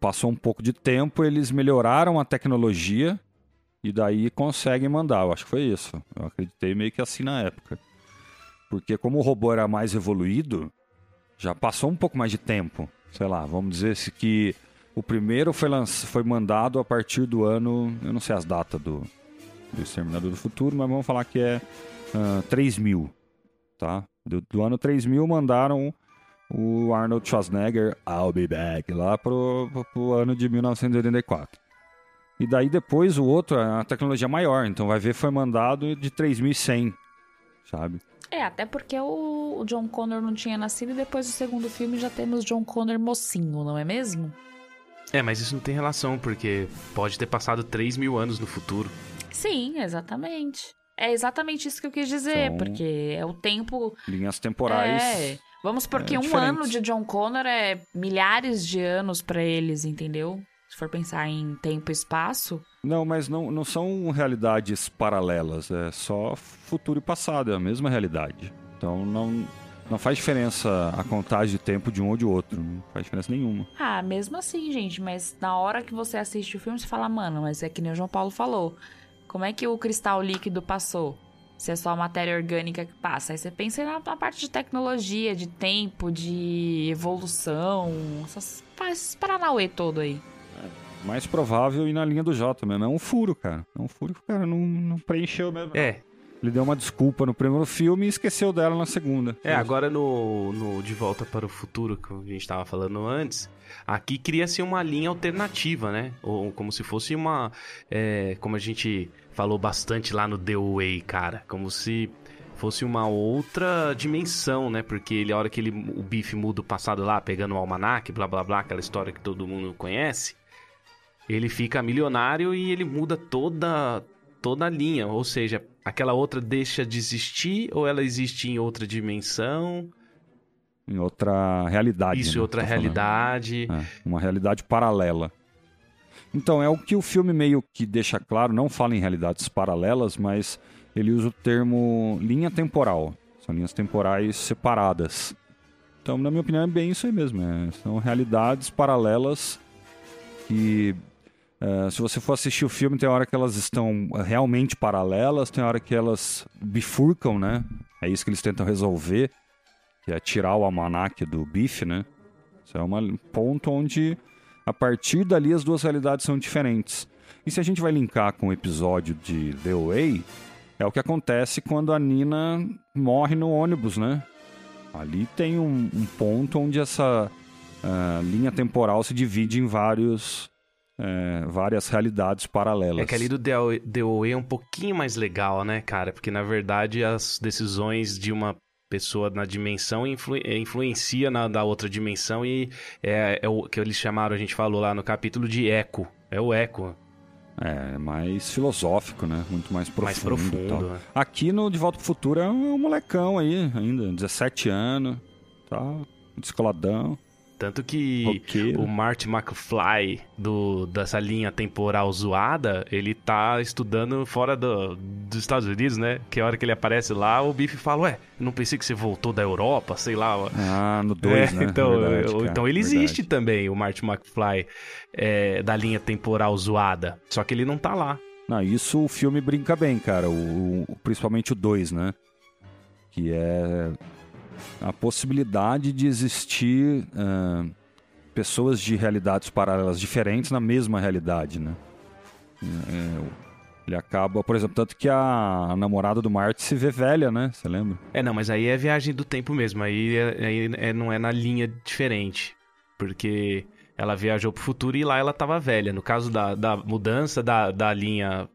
passou um pouco de tempo, eles melhoraram a tecnologia e daí conseguem mandar. Eu acho que foi isso. Eu acreditei meio que assim na época. Porque como o robô era mais evoluído, já passou um pouco mais de tempo. Sei lá, vamos dizer se que o primeiro foi, foi mandado a partir do ano, eu não sei as datas do, do Exterminador do Futuro, mas vamos falar que é ah, 3000, tá? Do, do ano 3000 mandaram o Arnold Schwarzenegger, I'll be back, lá pro, pro, pro ano de 1984. E daí depois o outro, a tecnologia maior, então vai ver foi mandado de 3100, sabe? É, até porque o, John Connor não tinha nascido e depois do segundo filme já temos John Connor mocinho, não é mesmo? É, mas isso não tem relação, porque pode ter passado 3 mil anos no futuro. Sim, exatamente. É exatamente isso que eu quis dizer, São porque é o tempo. Linhas temporais. É. Vamos supor é, um ano de John Connor é milhares de anos pra eles, entendeu? For pensar em tempo e espaço. Não, mas não, não são realidades paralelas, é só futuro e passado, é a mesma realidade. Então não, não faz diferença a contagem de tempo de um ou de outro, não faz diferença nenhuma. Ah, mesmo assim, gente, mas na hora que você assiste o filme, você fala, mano, mas é que nem o João Paulo falou. Como é que o cristal líquido passou? Se é só a matéria orgânica que passa. Aí você pensa na, na parte de tecnologia, de tempo, de evolução, essas, esses paranauê todo aí. Mais provável ir na linha do J mesmo, é um furo, cara. É um furo que o cara não, não preencheu mesmo. É, Ele deu uma desculpa no primeiro filme e esqueceu dela na segunda. É, agora no, no De Volta para o Futuro, que a gente estava falando antes, aqui cria-se uma linha alternativa, né? Ou como se fosse uma. é, como a gente falou bastante lá no The Way, cara. Como se fosse uma outra dimensão, né? Porque ele, a hora que ele, o Biff muda o passado lá, pegando o almanac, blá blá blá, aquela história que todo mundo conhece, ele fica milionário e ele muda toda, toda a linha. Ou seja, aquela outra deixa de existir ou ela existe em outra dimensão? Em outra realidade. Isso, né, outra tá realidade. É, uma realidade paralela. Então, é o que o filme meio que deixa claro, não fala em realidades paralelas, mas ele usa o termo linha temporal. São linhas temporais separadas. Então, na minha opinião, é bem isso aí mesmo. é, são realidades paralelas que, é, se você for assistir o filme, tem hora que elas estão realmente paralelas, tem hora que elas bifurcam, né? É isso que eles tentam resolver, que é tirar o almanac do bife, né? Isso é um ponto onde, a partir dali, as duas realidades são diferentes. E se a gente vai linkar com o episódio de The Way, é o que acontece quando a Nina morre no ônibus, né? Ali tem um, um ponto onde essa ah, linha temporal se divide em vários, eh, várias realidades paralelas. É que ali do Way é um pouquinho mais legal, né, cara? Porque na verdade as decisões de uma pessoa na dimensão influ eh, influencia na da outra dimensão e é, é o que eles chamaram, a gente falou lá no capítulo de eco. É o eco. É, mais filosófico, né? Muito mais profundo. mais profundo. tal. né? Aqui no De Volta pro Futuro é um molecão aí, ainda, 17 anos, tá? Descoladão, Tanto que roqueiro. o Marty McFly do, dessa linha temporal zoada, ele tá estudando fora do, dos Estados Unidos, né? Que a hora que ele aparece lá, o Biff fala, ué, não pensei que você voltou da Europa, sei lá. Ah, no 2, É, né? Então, Verdade, cara, então ele verdade. existe também, o Marty McFly, é, da linha temporal zoada. Só que ele não tá lá. Não, isso o filme brinca bem, cara. O, o- principalmente o 2, né? Que é a possibilidade de existir ah, pessoas de realidades paralelas diferentes na mesma realidade, né? É, o- ele acaba, por exemplo, tanto que a, namorada do Marty se vê velha, né? Você lembra? É, não, mas aí é viagem do tempo mesmo. Aí, é- aí é- não é na linha diferente. Porque ela viajou pro futuro e lá ela tava velha. No caso da, da mudança da, da linha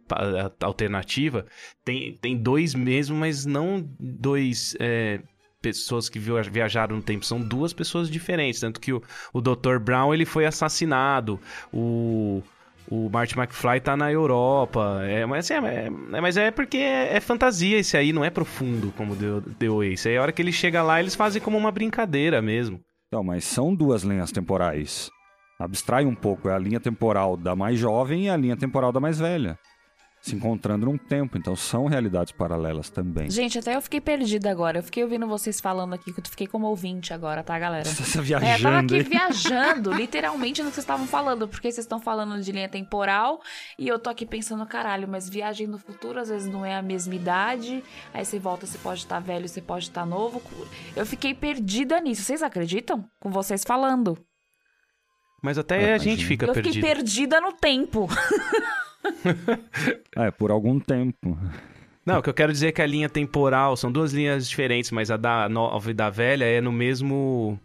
alternativa, tem, tem dois mesmo, mas não dois é, pessoas que via- viajaram no tempo. São duas pessoas diferentes. Tanto que o, o Dr. Brown ele foi assassinado. O. O Marty McFly tá na Europa. É, mas, assim, é, é- mas é porque é, é fantasia esse aí, não é profundo como deu, deu Ace. Aí a hora que ele chega lá, eles fazem como uma brincadeira mesmo. Então, mas são duas linhas temporais. Abstrai um pouco, é a linha temporal da mais jovem e a linha temporal da mais velha. Se encontrando num tempo, então são realidades paralelas também. Gente, até eu fiquei perdida agora. Eu fiquei ouvindo vocês falando aqui, que eu fiquei como ouvinte agora, tá, galera? Você tá É, eu tava viajando, aqui hein? viajando, literalmente, no que vocês estavam falando, porque vocês estão falando de linha temporal e eu tô aqui pensando, caralho, mas viagem no futuro às vezes não é a mesma idade, aí você volta, você pode estar velho, você pode estar novo. Eu fiquei perdida nisso, vocês acreditam? Com vocês falando. Mas até Ah, a gente fica eu fiquei perdida no tempo. É, por algum tempo. Não, o que eu quero dizer é que a linha temporal são duas linhas diferentes, mas a da nova e da velha é no mesmo.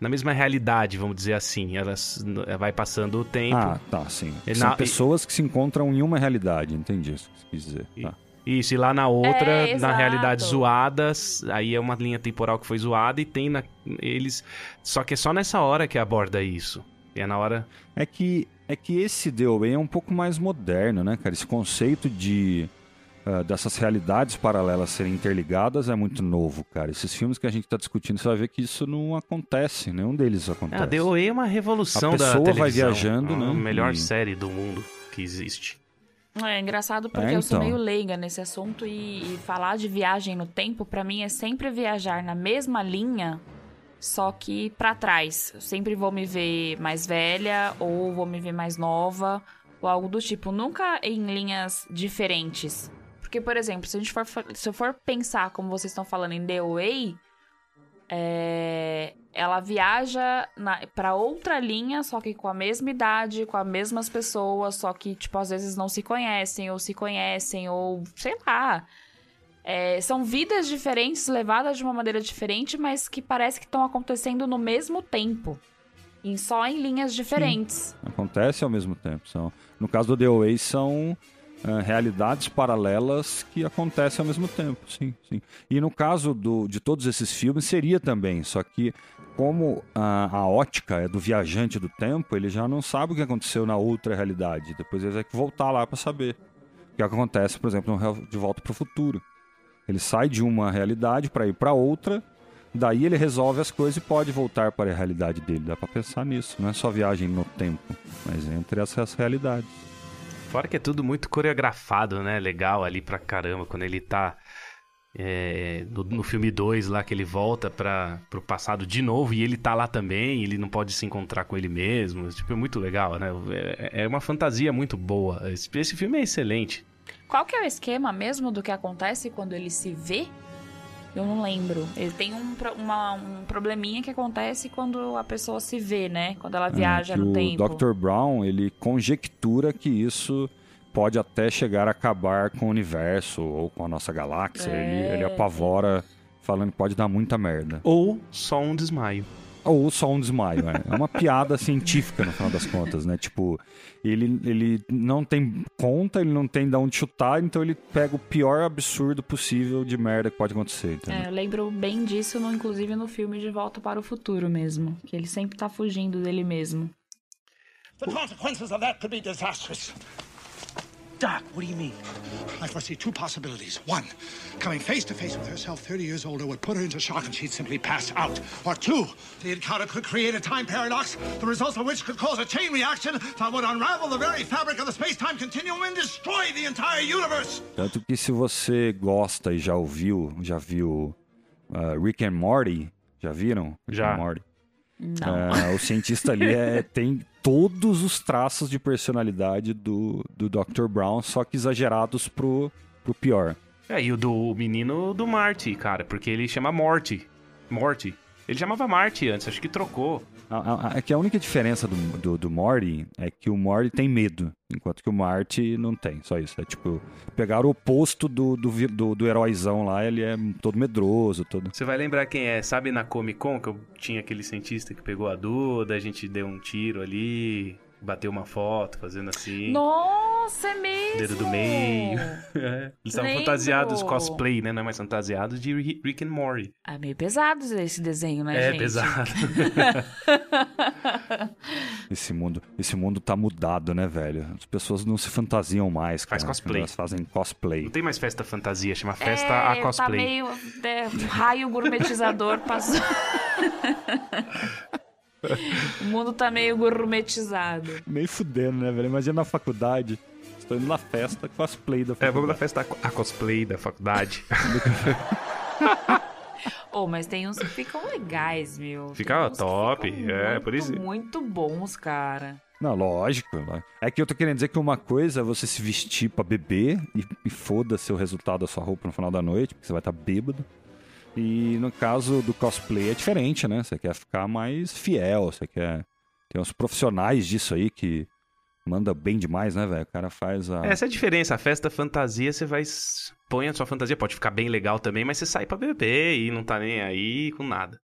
Na mesma realidade, vamos dizer assim. Elas vai passando o tempo. Ah, tá, sim. E São na- pessoas que se encontram em uma realidade, entendi isso que você quis dizer. E- Tá. Isso, e lá na outra, É, na realidade zoadas, aí é uma linha temporal que foi zoada e tem na, eles. Só que é só nessa hora que aborda isso. E é na hora. É que, é que esse DOA é um pouco mais moderno, né, cara? Esse conceito de ah, dessas realidades paralelas serem interligadas é muito novo, cara. Esses filmes que a gente tá discutindo, você vai ver que isso não acontece, nenhum deles acontece. Ah, DOA é uma revolução A da pessoa vai televisão. viajando, É né? A melhor E- série do mundo que existe. É engraçado porque É, eu sou então. meio leiga nesse assunto e, e falar de viagem no tempo, pra mim, é sempre viajar na mesma linha, só que pra trás. Eu sempre vou me ver mais velha ou vou me ver mais nova ou algo do tipo. Nunca em linhas diferentes. Porque, por exemplo, se, a gente for, se eu for pensar como vocês estão falando em The Way, é, ela viaja na, pra outra linha, só que com a mesma idade, com as mesmas pessoas, só que, tipo, às vezes não se conhecem, ou se conhecem, ou sei lá. É, são vidas diferentes, levadas de uma maneira diferente, mas que parece que estão acontecendo no mesmo tempo. Em, só em linhas diferentes. Acontece ao mesmo tempo. São, no caso do DOA, são ah, realidades paralelas que acontecem ao mesmo tempo, sim, sim. E no caso do, de todos esses filmes, seria também, só que como a, a ótica é do viajante do tempo, ele já não sabe o que aconteceu na outra realidade. Depois ele vai ter que voltar lá para saber. O que acontece, por exemplo, no De Volta para o Futuro. Ele sai de uma realidade para ir para outra, daí ele resolve as coisas e pode voltar para a realidade dele. Dá para pensar nisso. Não é só viagem no tempo, mas entre essas realidades. Fora que é tudo muito coreografado, né? Legal ali pra caramba. Quando ele tá é, no, no filme 2 lá, que ele volta para pro passado de novo e ele tá lá também, ele não pode se encontrar com ele mesmo. Tipo, é muito legal, né? É, é uma fantasia muito boa. Esse, esse filme é excelente. Qual que é o esquema mesmo do que acontece quando ele se vê? Eu não lembro. Ele tem um, uma- um probleminha que acontece quando a pessoa se vê, né? Quando ela viaja É, no o tempo. Dr. Brown, ele conjectura que isso pode até chegar a acabar com o universo ou com a nossa galáxia. É. Ele, ele apavora falando que pode dar muita merda. Ou só um desmaio. Ou só um desmaio, é. É uma piada científica, no final das contas, né? Tipo, ele, ele não tem conta, ele não tem de onde chutar, então ele pega o pior absurdo possível de merda que pode acontecer, entendeu? É, eu lembro bem disso, no, inclusive no filme De Volta para o Futuro mesmo. Que ele sempre tá fugindo dele mesmo. The consequences of that could be disastrous. Doc, what do you mean? I foresee two possibilities. One, coming face to face with herself 30 years older would put her into shock and she'd simply pass out. Or two, the encounter could create a time paradox, the results of which could cause a chain reaction that would unravel the very fabric of the space-time continuum and destroy the entire universe. Tanto que se você gosta e já ouviu, já viu uh, Rick and Morty, já viram? Rick Já. and Morty? Não. É, o cientista ali é, tem todos os traços de personalidade do, do Dr. Brown, só que exagerados pro, pro pior. É, e o do menino do Marty, cara, porque ele chama Morty. Morty. Ele chamava Marty antes, acho que trocou. É que a única diferença do, do, do Morty é que o Morty tem medo, enquanto que o Marty não tem, só isso. É tipo, pegar o oposto do, do, do, do heróizão lá, ele é todo medroso, todo... Você vai lembrar quem é? Sabe na Comic Con que eu tinha aquele cientista que pegou a Duda, a gente deu um tiro ali, bateu uma foto fazendo assim. Nossa, é mesmo! Dedo do meio. É. Eles estavam fantasiados cosplay, né? Não é mais fantasiados de Ri- Rick and Morty. É meio pesado esse desenho, né, é gente? pesado. Esse mundo, esse mundo tá mudado, né, velho? As pessoas não se fantasiam mais, Faz cara. cosplay. Elas fazem cosplay. Não tem mais festa fantasia, chama festa é, a cosplay. Tá meio. é, um raio gourmetizador passou. o mundo tá meio gourmetizado. Meio fudendo, né, velho? Imagina na faculdade. Estou indo na festa cosplay da É, faculdade. vamos na festa a cosplay da faculdade. Oh, mas tem uns que ficam legais, meu. Fica top, ficam é, muito, por isso- Muito bons, cara. Não, lógico. né? É que eu tô querendo dizer que uma coisa é você se vestir pra beber e, e foda-se o resultado da sua roupa no final da noite, porque você vai estar bêbado. E no caso do cosplay é diferente, né? Você quer ficar mais fiel, você quer. Tem uns profissionais disso aí que manda bem demais, né, velho? O cara faz a. Essa é a diferença. A festa fantasia, você vai. Põe a sua fantasia, pode ficar bem legal também, mas você sai pra beber e não tá nem aí com nada.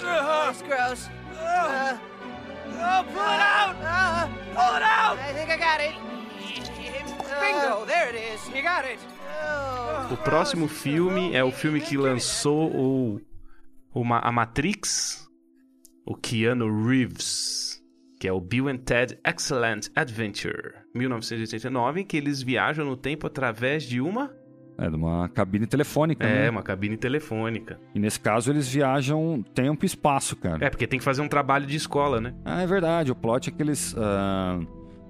That's gross. Uh, oh, pull it out! Uh, pull it out! I think I got it. Bingo! There it is. You got it. O próximo filme é o filme que lançou o, a Matrix, o Keanu Reeves, que é o Bill and Ted Excellent Adventure, 1989, em que eles viajam no tempo através de uma É, de uma cabine telefônica, é né? uma cabine telefônica. E nesse caso eles viajam tempo e espaço, cara. É porque tem que fazer um trabalho de escola, né? Ah, é verdade. O plot é que eles, ah,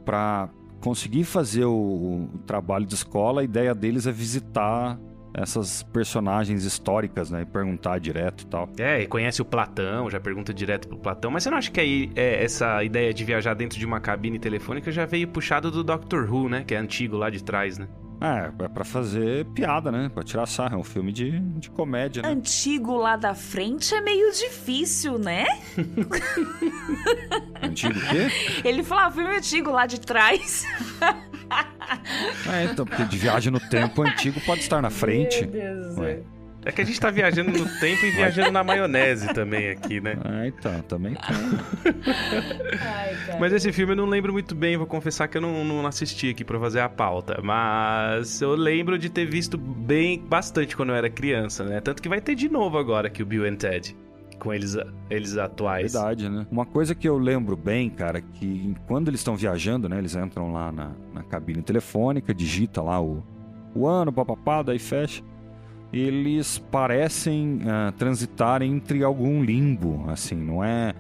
pra conseguir fazer o, o trabalho de escola, a ideia deles é visitar essas personagens históricas, né? E perguntar direto e tal. É, e conhece o Platão, já pergunta direto pro Platão. Mas você não acha que aí é, essa ideia de viajar dentro de uma cabine telefônica já veio puxado do Doctor Who, né? Que é antigo lá de trás, né? É, é pra fazer piada, né? Pra tirar sarro. É um filme de, de comédia, né? Antigo lá da frente é meio difícil, né? Antigo o quê? Ele falou, ah, filme antigo lá de trás. É, então, porque de viagem no tempo antigo pode estar na frente. Ué. É que a gente tá viajando no tempo e viajando na maionese também aqui, né? Ah, então, também tem. Mas esse filme eu não lembro muito bem, vou confessar que eu não, não assisti aqui pra fazer a pauta. Mas eu lembro de ter visto bem bastante quando eu era criança, né? Tanto que vai ter de novo agora que o Bill and Ted. Com eles, eles atuais. Verdade, né? Uma coisa que eu lembro bem, cara, que quando eles estão viajando, né? Eles entram lá na, na cabine telefônica, digita lá o, o ano, papapá, daí fecha. Eles parecem ah, transitar entre algum limbo, assim, não é...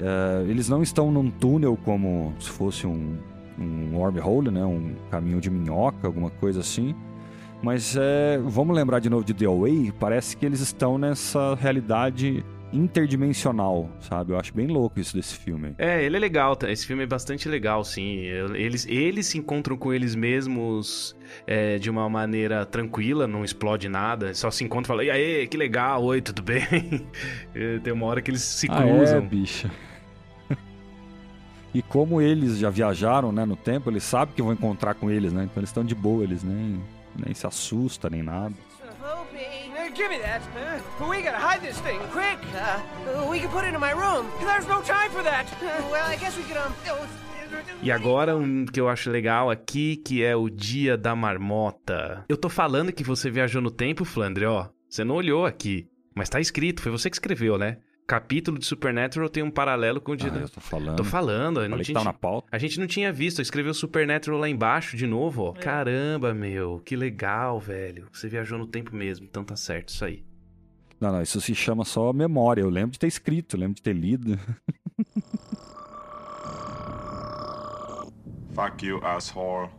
ah, eles não estão num túnel como se fosse um, um wormhole, né? Um caminho de minhoca, alguma coisa assim. Mas é, vamos lembrar de novo de The Away, parece que eles estão nessa realidade interdimensional, sabe? Eu acho bem louco isso desse filme. É, ele é legal, tá? esse filme é bastante legal, sim. Eles, eles se encontram com eles mesmos é, de uma maneira tranquila, não explode nada, só se encontram e falam, e aí, que legal, oi, tudo bem? Tem uma hora que eles se Ah, é, cruzam. bicha. e como eles já viajaram, né, no tempo, eles sabem que vão encontrar com eles, né? Então eles estão de boa, eles nem, nem se assustam, nem nada. Give me that. We gotta hide this thing, quick. Uh, we can put it in my room. There's no time for that. Uh, well, I guess we could, um... E agora um que eu acho legal aqui, que é o Dia da Marmota. Eu tô falando que você viajou no tempo, Flandre, ó. Você não olhou aqui, mas tá escrito, foi você que escreveu, né? Capítulo de Supernatural tem um paralelo com o Dia Ah, eu tô falando. Tô falando, eu não tinha... tá na pauta. A gente não tinha visto, escreveu Supernatural lá embaixo de novo, ó. Caramba, meu, que legal, velho. Você viajou no tempo mesmo, então tá certo isso aí. Não, não, isso se chama só memória. Eu lembro de ter escrito, lembro de ter lido. Fuck you, asshole.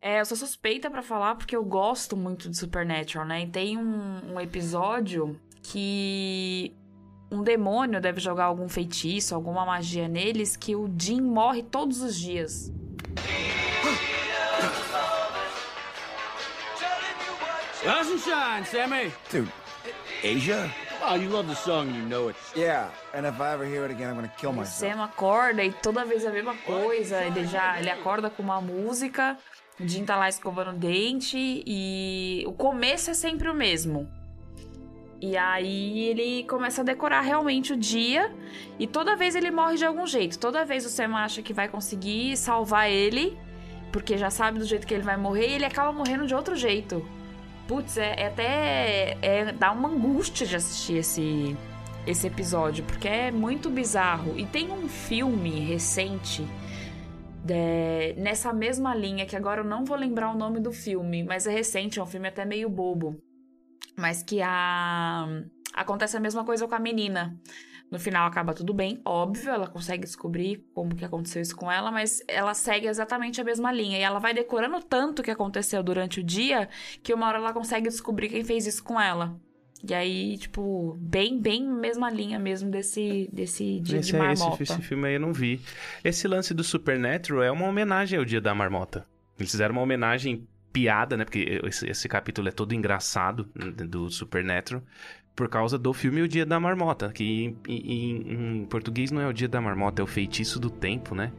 É, eu sou suspeita pra falar porque eu gosto muito de Supernatural, né? E tem um, um episódio que um demônio deve jogar algum feitiço, alguma magia neles, que o Jim morre todos os dias. Rise and shine, Sammy. Dude, Asia? Oh, you love the song, you know it. Yeah, and if I ever hear it again, I'm gonna kill O myself. Sam acorda e toda vez é a mesma coisa. Ele já ele acorda com uma música, o Jim tá lá escovando o dente e o começo é sempre o mesmo. E aí ele começa a decorar realmente o dia e toda vez ele morre de algum jeito. Toda vez o Sam acha que vai conseguir salvar ele, porque já sabe do jeito que ele vai morrer e ele acaba morrendo de outro jeito. Putz, é, é até. É, dá uma angústia de assistir esse, esse episódio, porque é muito bizarro. E tem um filme recente de- nessa mesma linha, que agora eu não vou lembrar o nome do filme, mas é recente, é um filme até meio bobo. Mas que a. Acontece a mesma coisa com a menina. No final acaba tudo bem, óbvio, ela consegue descobrir como que aconteceu isso com ela, mas ela segue exatamente a mesma linha. E ela vai decorando tanto o que aconteceu durante o dia que uma hora ela consegue descobrir quem fez isso com ela. E aí, tipo, bem, bem mesma linha mesmo desse, desse dia Esse, de é- esse, marmota. esse filme aí eu não vi. Esse lance do Supernatural é uma homenagem ao Dia da Marmota. Eles fizeram uma homenagem piada, né? Porque esse, esse capítulo é todo engraçado né, do Supernatural. Por causa do filme O Dia da Marmota. Que em, em- em português não é o Dia da Marmota, é o Feitiço do Tempo, né?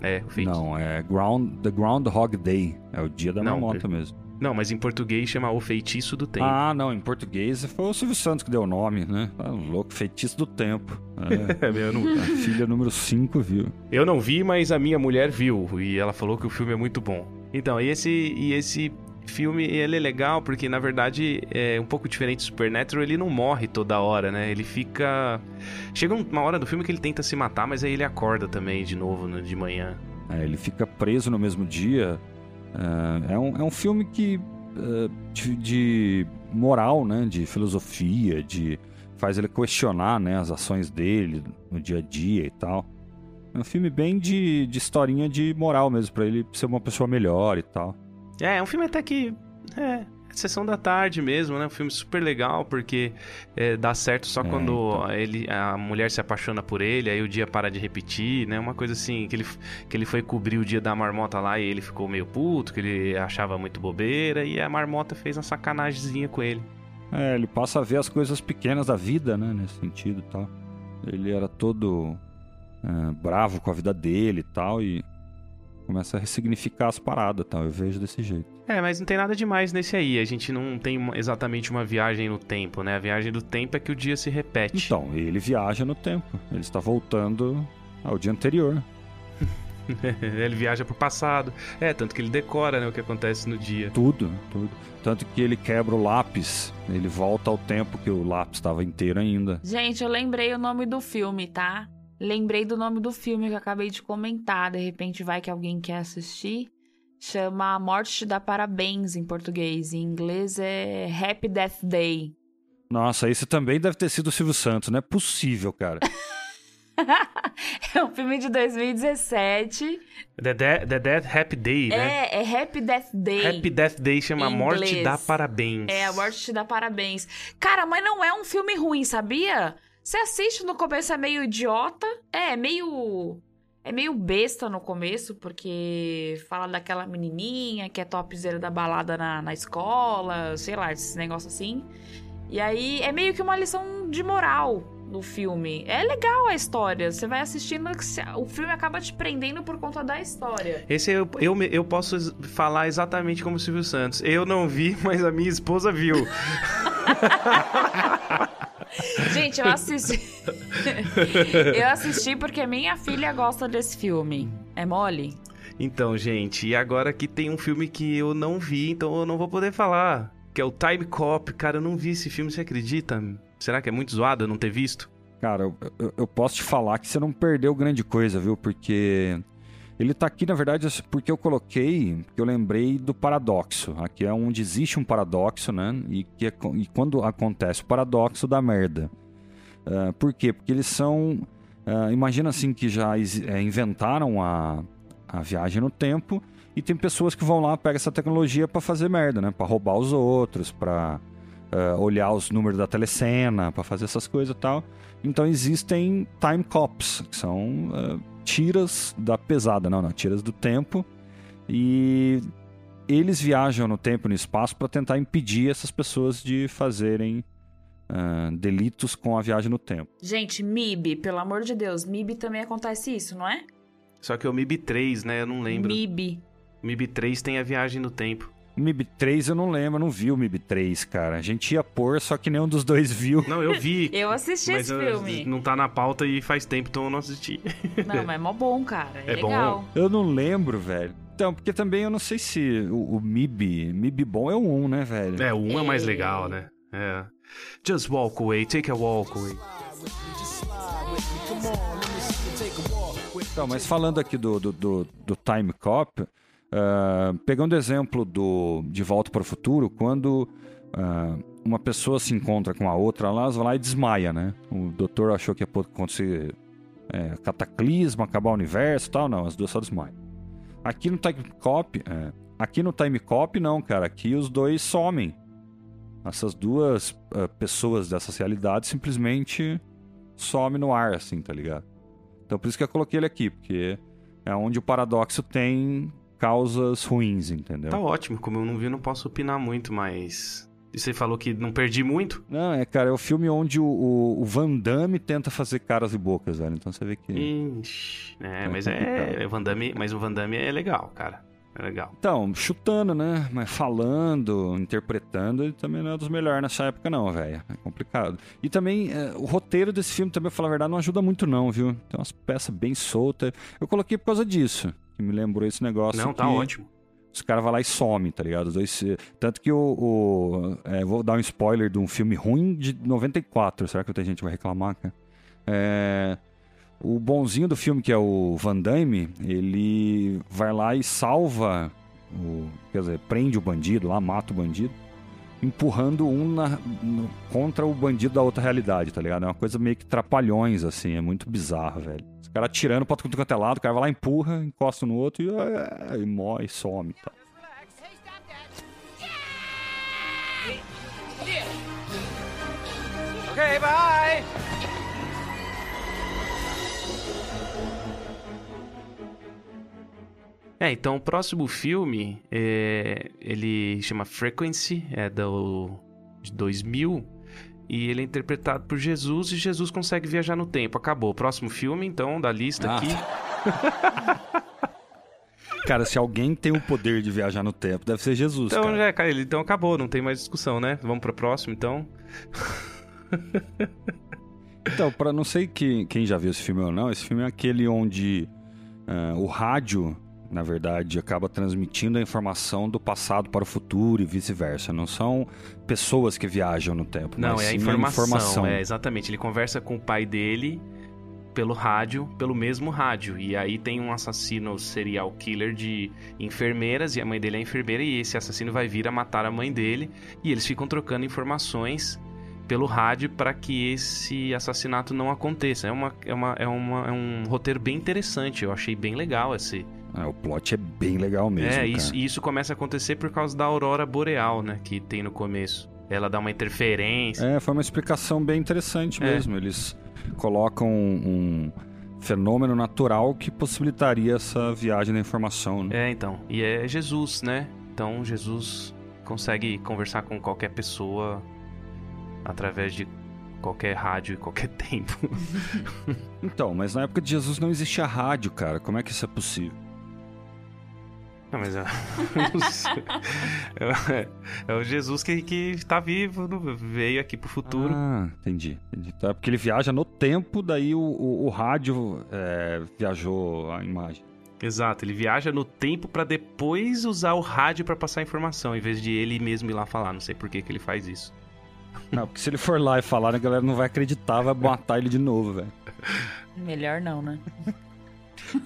É, o feitiço. Não, é ground, The Groundhog Day. É o dia da Não, marmota per- mesmo. Não, mas em português chama O Feitiço do Tempo. Ah, não, em português foi o Silvio Santos que deu o nome, né? Ah, louco, feitiço do tempo. É, eu, não, a filha número 5 viu. eu não vi, mas a minha mulher viu. E ela falou que o filme é muito bom. Então, e esse, e esse filme, ele é legal porque, na verdade, é um pouco diferente do Supernatural. Ele não morre toda hora, né? Ele fica... Chega uma hora do filme que ele tenta se matar, mas aí ele acorda também de novo né, de manhã. É, ele fica preso no mesmo dia. É, é um, é um filme que é, de, de moral, né? De filosofia, de faz ele questionar, né? As ações dele no dia a dia e tal. É um filme bem de, de historinha de moral mesmo, pra ele ser uma pessoa melhor e tal. É, é um filme até que... É, sessão da tarde mesmo, né? Um filme super legal, porque é, dá certo só É, quando então. ele, a mulher se apaixona por ele, aí o dia para de repetir, né? Uma coisa assim, que ele, que ele foi cobrir o dia da marmota lá e ele ficou meio puto, que ele achava muito bobeira, e a marmota fez uma sacanagemzinha com ele. É, ele passa a ver as coisas pequenas da vida, né? Nesse sentido e tal. Ele era todo é, bravo com a vida dele e tal, e começa a ressignificar as paradas e tal. Eu vejo desse jeito. É, mas não tem nada demais nesse aí. A gente não tem uma- exatamente uma viagem no tempo, né? A viagem do tempo é que o dia se repete. Então, ele viaja no tempo. Ele está voltando ao dia anterior. ele viaja pro passado. É, tanto que ele decora, né, o que acontece no dia. Tudo, tudo. Tanto que ele quebra o lápis. Ele volta ao tempo que o lápis estava inteiro ainda. Gente, eu lembrei o nome do filme, tá? Lembrei do nome do filme que eu acabei de comentar. De repente vai que alguém quer assistir. Chama A Morte Te Dá Parabéns em português. Em inglês é Happy Death Day. Nossa, esse também deve ter sido o Silvio Santos. Não é possível, cara. É um filme de 2017. The, De- The Death Happy Day, né? É, é Happy Death Day. Happy Death Day chama Em Morte dá Parabéns. É, A Morte Te Dá Parabéns. Cara, mas não é um filme ruim, sabia? Você assiste no começo, é meio idiota. É, é meio. É meio besta no começo, porque fala daquela menininha que é topzera da balada na, na escola, sei lá, esse negócio assim. E aí é meio que uma lição de moral no filme. É legal a história. Você vai assistindo, o filme acaba te prendendo por conta da história. Esse eu, eu, eu posso falar exatamente como o Silvio Santos. Eu não vi, mas a minha esposa viu. Gente, eu assisti. eu assisti porque minha filha gosta desse filme. É mole? Então, gente, e agora que tem um filme que eu não vi, então eu não vou poder falar. Que é o Time Cop. Cara, eu não vi esse filme, você acredita? Será que é muito zoado eu não ter visto? Cara, eu, eu- eu posso te falar que você não perdeu grande coisa, viu? Porque ele tá aqui, na verdade, assim, porque eu coloquei, eu lembrei do paradoxo. Aqui é onde existe um paradoxo, né? E, que é e quando acontece o paradoxo da merda. Ah, por quê? Porque eles são. ah, imagina assim que já eh, inventaram a, a viagem no tempo e tem pessoas que vão lá, pegam essa tecnologia pra fazer merda, né? Pra roubar os outros, pra ah, olhar os números da telecena, para fazer essas coisas e tal. Então existem time cops, que são tiras da pesada, não, não, tiras do tempo. E eles viajam no tempo e no espaço para tentar impedir essas pessoas de fazerem ah, delitos com a viagem no tempo. Gente, MIB, pelo amor de Deus, MIB também acontece isso, não é? Só que o MIB 3, né? Eu não lembro. MIB. MIB 3 tem a viagem no tempo. O MIB 3 eu não lembro, eu não vi o MIB 3, cara. A gente ia pôr, só que nenhum dos dois viu. Não, eu vi. Eu assisti mas esse eu- filme. não tá na pauta e faz tempo, então eu não assisti. Não, mas é mó bom, cara. É, É bom. legal. Eu não lembro, velho. Então, porque também eu não sei se o, o MIB, MIB bom é o 1, né, velho? É, o 1 é mais legal, né? É. Just walk away, take a walk away. Então, mas falando aqui do, do, do, do Time Cop, ah, pegando o exemplo do De Volta para o Futuro, quando ah, uma pessoa se encontra com a outra lá, elas vão lá e desmaia, né? O doutor achou que ia acontecer é, cataclismo, acabar o universo tal, não, as duas só desmaiam. Aqui no Time Cop, é, aqui no Time Cop não, cara, aqui os dois somem. Essas duas ah, pessoas dessas realidades simplesmente somem no ar, assim, tá ligado? Então por isso que eu coloquei ele aqui, porque é onde o paradoxo tem causas ruins, entendeu? Tá ótimo, como eu não vi, eu não posso opinar muito, mas. E você falou que não perdi muito? Não, é, cara, é o filme onde o, o, o Van Damme tenta fazer caras e bocas, velho. Então você vê que. Ixi, é, É mas é, complicado. é Van Damme, mas o Van Damme é legal, cara. É legal. Então, chutando, né? Mas falando, interpretando, ele também não é dos melhores nessa época, não, velho. É complicado. E também, é, o roteiro desse filme, também, pra falar a verdade, não ajuda muito, não, viu? Tem umas peças bem soltas. Eu coloquei por causa disso, que me lembrou esse negócio. Não, tá que ótimo. Os caras vão lá e somem, tá ligado? Os dois, tanto que o. o- é, vou dar um spoiler de um filme ruim de 94. Será que muita gente vai reclamar, cara? É, o bonzinho do filme, que é o Van Damme, ele vai lá e salva. O, quer dizer, prende o bandido lá, mata o bandido, empurrando um na- no- contra o bandido da outra realidade, tá ligado? É uma coisa meio que trapalhões, assim, é muito bizarro, velho. Os caras atirando pra tudo quanto é lado, o cara vai lá, empurra, encosta no outro e, é, e morre, some tal. Okay, bye. É, então o próximo filme, é, ele chama Frequency, é do, de 2000, e ele é interpretado por Jesus, e Jesus consegue viajar no tempo. Acabou. Próximo filme, então, da lista Ah. aqui. Cara, se alguém tem o poder de viajar no tempo, deve ser Jesus, Então, cara. já, cara, ele- então acabou, não tem mais discussão, né? Vamos pro próximo, então. Então, pra não sei que, quem já viu esse filme ou não, esse filme é aquele onde ah, o rádio, na verdade, acaba transmitindo a informação do passado para o futuro e vice-versa. Não são pessoas que viajam no tempo, Não, mas é a informação, informação. É, exatamente. Ele conversa com o pai dele pelo rádio, pelo mesmo rádio. E aí tem um assassino serial killer de enfermeiras, e a mãe dele é enfermeira, e esse assassino vai vir a matar a mãe dele. E eles ficam trocando informações pelo rádio para que esse assassinato não aconteça. É, uma, é, uma, é, uma, é um roteiro bem interessante, eu achei bem legal esse. É, o plot é bem legal mesmo, é, isso, e isso começa a acontecer por causa da aurora boreal, né, que tem no começo. Ela dá uma interferência. É, foi uma explicação bem interessante É. mesmo. Eles colocam um, um fenômeno natural que possibilitaria essa viagem da informação, né? É, então. E é Jesus, né? Então Jesus consegue conversar com qualquer pessoa através de qualquer rádio e qualquer tempo. Então, mas na época de Jesus não existia rádio, cara. Como é que isso é possível? Não, mas é. É- é o Jesus que, que tá vivo, veio aqui pro futuro. Ah, entendi. entendi. Tá, porque ele viaja no tempo, daí o, o- o rádio é, viajou a imagem. Exato, ele viaja no tempo pra depois usar o rádio pra passar a informação, em vez de ele mesmo ir lá falar. Não sei por que, que ele faz isso. Não, porque se ele for lá e falar, a galera não vai acreditar, vai matar ele de novo, velho. Melhor não, né?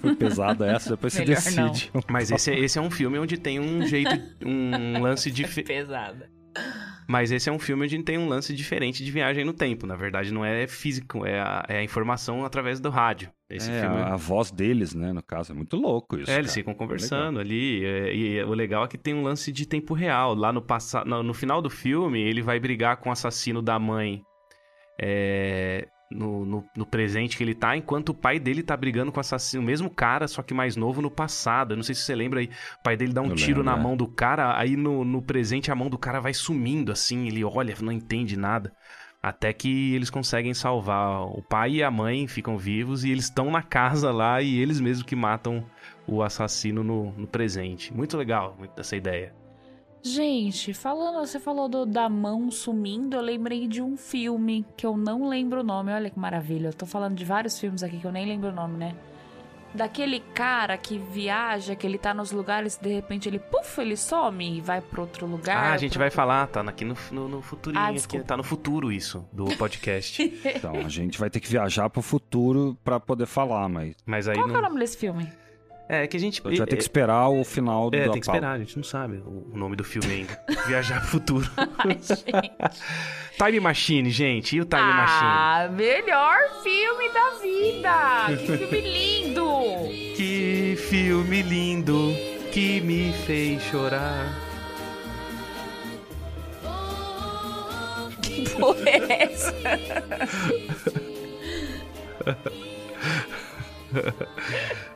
Foi pesada essa, depois você Melhor decide. Mas esse, é- esse é um filme onde tem um jeito, um lance diferente. Pesada. Mas esse é um filme onde tem um lance diferente de viagem no tempo. Na verdade, não é físico, é a, é a informação através do rádio. Esse é, filme a, a voz deles, né, no caso. É muito louco isso. É, eles cara. ficam conversando ali. é, e é- o legal é que tem um lance de tempo real. Lá no, passa... no, no final do filme, ele vai brigar com o assassino da mãe é, no, no, no presente que ele tá, enquanto o pai dele tá brigando com o assassino, o mesmo cara, só que mais novo no passado. Eu não sei se você lembra aí. O pai dele dá um Eu tiro lembro, na é. mão do cara, aí no, no presente a mão do cara vai sumindo assim. Ele olha, não entende nada. Até que eles conseguem salvar. O pai e a mãe ficam vivos e eles estão na casa lá e eles mesmos que matam o assassino no, no presente. Muito legal essa ideia. Gente, falando, você falou do- da mão sumindo, eu lembrei de um filme que eu não lembro o nome. Olha que maravilha. Eu tô falando de vários filmes aqui que eu nem lembro o nome, né? Daquele cara que viaja, que ele tá nos lugares e de repente ele, puf, ele some e vai pra outro lugar. ah, a gente vai outro- falar, tá aqui no, no, no futurinho, Ah, aqui, tá no futuro isso, do podcast. Então, a gente vai ter que viajar pro futuro pra poder falar, mas Mas aí Qual que é o não... nome desse filme? É que a gente... a gente vai ter que esperar o final do É, tem que esperar, a gente não sabe o nome do filme ainda. Viajar pro futuro. Ai, gente. Time Machine, gente, e o Time Machine? ah, melhor filme da vida! Que filme lindo! Que filme lindo que me fez chorar. Que porra é essa?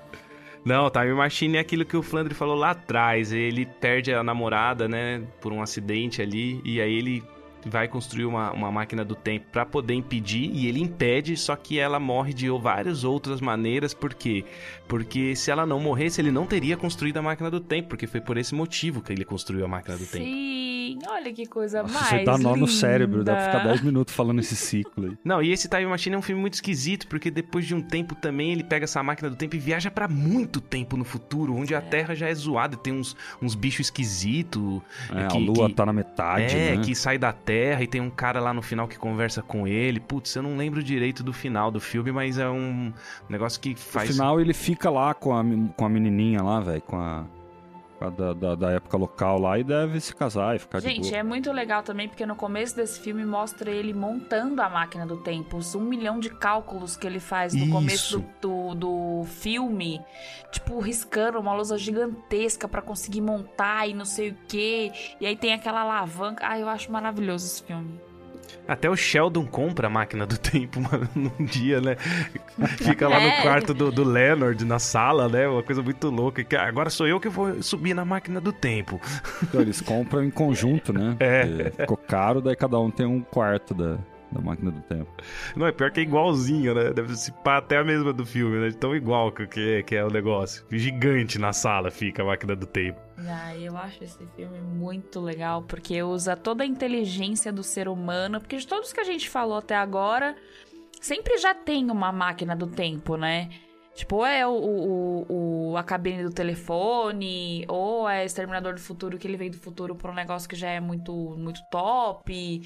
Não, Time Machine é aquilo que o Flandre falou lá atrás. Ele perde a namorada, né, por um acidente ali, e aí ele vai construir uma, uma máquina do tempo pra poder impedir, e ele impede, só que ela morre de várias outras maneiras, por quê? Porque se ela não morresse, ele não teria construído a máquina do tempo, porque foi por esse motivo que ele construiu a máquina do tempo. Sim, olha que coisa Nossa, mais você dá nó no linda. cérebro, dá pra ficar 10 minutos falando esse ciclo aí. Não, e esse Time Machine é um filme muito esquisito, porque depois de um tempo também ele pega essa máquina do tempo e viaja pra muito tempo no futuro, onde a Terra já é zoada, tem uns, uns bichos esquisitos. É, a lua tá na metade, É, né? que sai da Terra e tem um cara lá no final que conversa com ele. Putz, eu não lembro direito do final do filme, mas é um negócio que No faz. final ele fica lá com a, com a menininha lá, velho, com a da, da, da época local lá e deve se casar e ficar de Gente, é muito legal também porque no começo desse filme mostra ele montando a máquina do tempo. Os um milhão de cálculos que ele faz no Isso. começo do, do, do filme. Tipo, riscando uma lousa gigantesca pra conseguir montar e não sei o quê. E aí tem aquela alavanca. Ai, eu acho maravilhoso esse filme. Até o Sheldon compra a máquina do tempo mano, num dia, né? Fica lá É. no quarto do, do Leonard, na sala, né? Uma coisa muito louca. que Agora sou eu que vou subir na máquina do tempo. Então, eles compram em conjunto, né? É. Porque Ficou caro, daí cada um tem um quarto da, da máquina do tempo. Não, é pior que é igualzinho, né? Deve se pá até a mesma do filme, né? Tão igual que, que, é, que é o negócio. Gigante na sala fica a máquina do tempo. Ah, eu acho esse filme muito legal porque usa toda a inteligência do ser humano. Porque de todos que a gente falou até agora, sempre já tem uma máquina do tempo, né? Tipo, ou é o, o, o- a cabine do telefone, ou é Exterminador do Futuro, que ele veio do futuro pra um negócio que já é muito, muito top.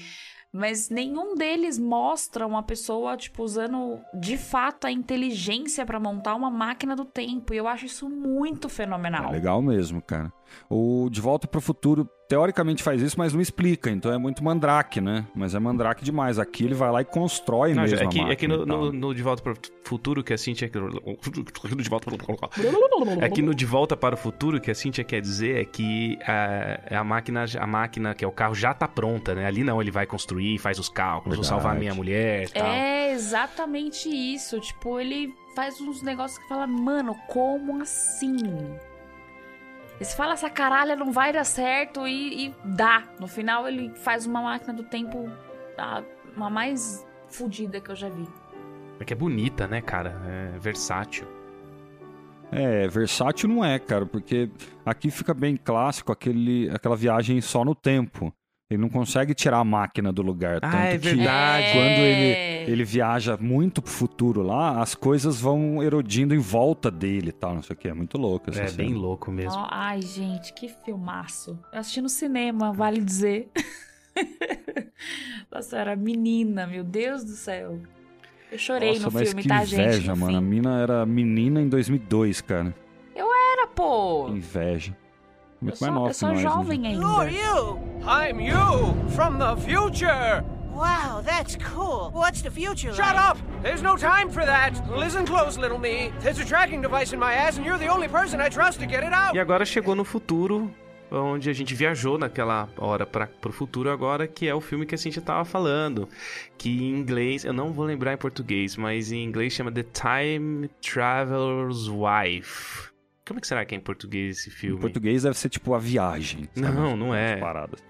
Mas nenhum deles mostra uma pessoa, tipo, usando de fato a inteligência pra montar uma máquina do tempo. E eu acho isso muito É fenomenal. legal mesmo, cara. O De Volta pro Futuro, teoricamente faz isso, mas não explica. Então é muito mandrake, né? Mas é mandrake demais. Aqui ele vai lá e constrói Não, mesmo é, que, a é que no, no, no De Volta para o Futuro, que a Cintia... De volta... É que no De Volta para o Futuro, que a Cintia quer dizer é que a, a, máquina, a máquina, que é o carro, já tá pronta, né? Ali não, ele vai construir, faz os cálculos, vou salvar a minha mulher e tal. É exatamente isso. Tipo, ele faz uns negócios que fala, mano, como assim? E se fala essa caralha não vai dar certo e, e dá. No final ele faz uma máquina do tempo a, uma mais fodida que eu já vi. É que é bonita, né, cara? É versátil. É, versátil não é, cara, porque aqui fica bem clássico aquele, aquela viagem só no tempo. Ele não consegue tirar a máquina do lugar. Ah, tanto é que verdade. Quando É. ele, ele viaja muito pro futuro lá, as coisas vão erodindo em volta dele e tal, não sei o que. É muito louco essa É cena. bem louco mesmo. Ó, ai, gente, que filmaço. Eu assisti no cinema, vale dizer. Nossa, eu era menina, meu Deus do céu. Eu chorei Nossa, no mas filme, que tá, inveja, gente? No mano. A mina era menina em 2002, cara. Era, pô. Inveja. Muito Eu mais nova eu que sou nós, né? jovem ainda. Who are you? I'm you from the future. Wow, that's cool. What's the future Shut like? up! There's no time for that. Listen close, little me. There's a tracking device in my ass, and you're the only person I trust to get it out. E agora chegou no futuro, onde a gente viajou naquela hora para pro futuro agora, que é o filme que a gente tava falando, que em inglês, eu não vou lembrar em português, mas em inglês chama The Time Traveler's Wife. Como é que será que é em português esse Em filme? português deve ser tipo a viagem. sabe? Não, não é.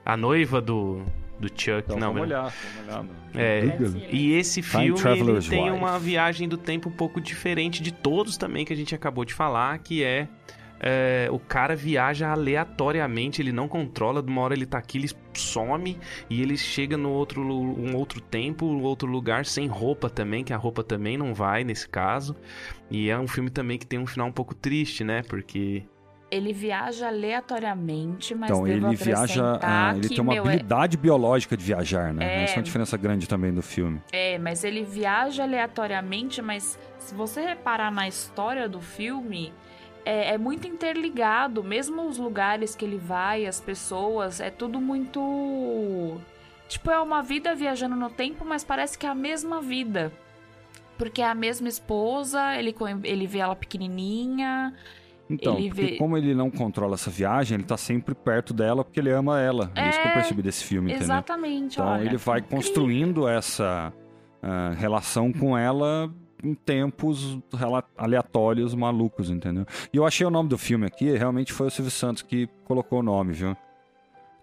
A noiva do, do Chuck, Então não. vamos olhar, vamos olhar. É, e esse filme tem Wife. uma viagem do tempo um pouco diferente de todos também que a gente acabou de falar, que é, é, o cara viaja aleatoriamente, ele não controla, de uma hora ele tá aqui, ele some e ele chega no outro um outro tempo, um outro lugar sem roupa também, que a roupa também não vai nesse caso. E é um filme também que tem um final um pouco triste, né? Porque Ele viaja aleatoriamente, mas Então, devo ele viaja. ah, ele que, tem uma meu, é- habilidade biológica de viajar, né? É. Essa é uma diferença grande também do filme. É, mas ele viaja aleatoriamente, mas se você reparar na história do filme, é, é muito interligado. Mesmo os lugares que ele vai, as pessoas, é tudo muito. Tipo, é uma vida viajando no tempo, mas parece que é a mesma vida. Porque é a mesma esposa, ele, ele vê ela pequenininha. Então, Ele vê- como ele não controla essa viagem, ele tá sempre perto dela porque ele ama ela. É, isso que eu É, percebi desse filme, entendeu? Exatamente, Então olha. ele vai incrível. construindo essa ah, relação com ela em tempos aleatórios, malucos, entendeu? E eu achei o nome do filme aqui, realmente foi o Silvio Santos que colocou o nome, viu?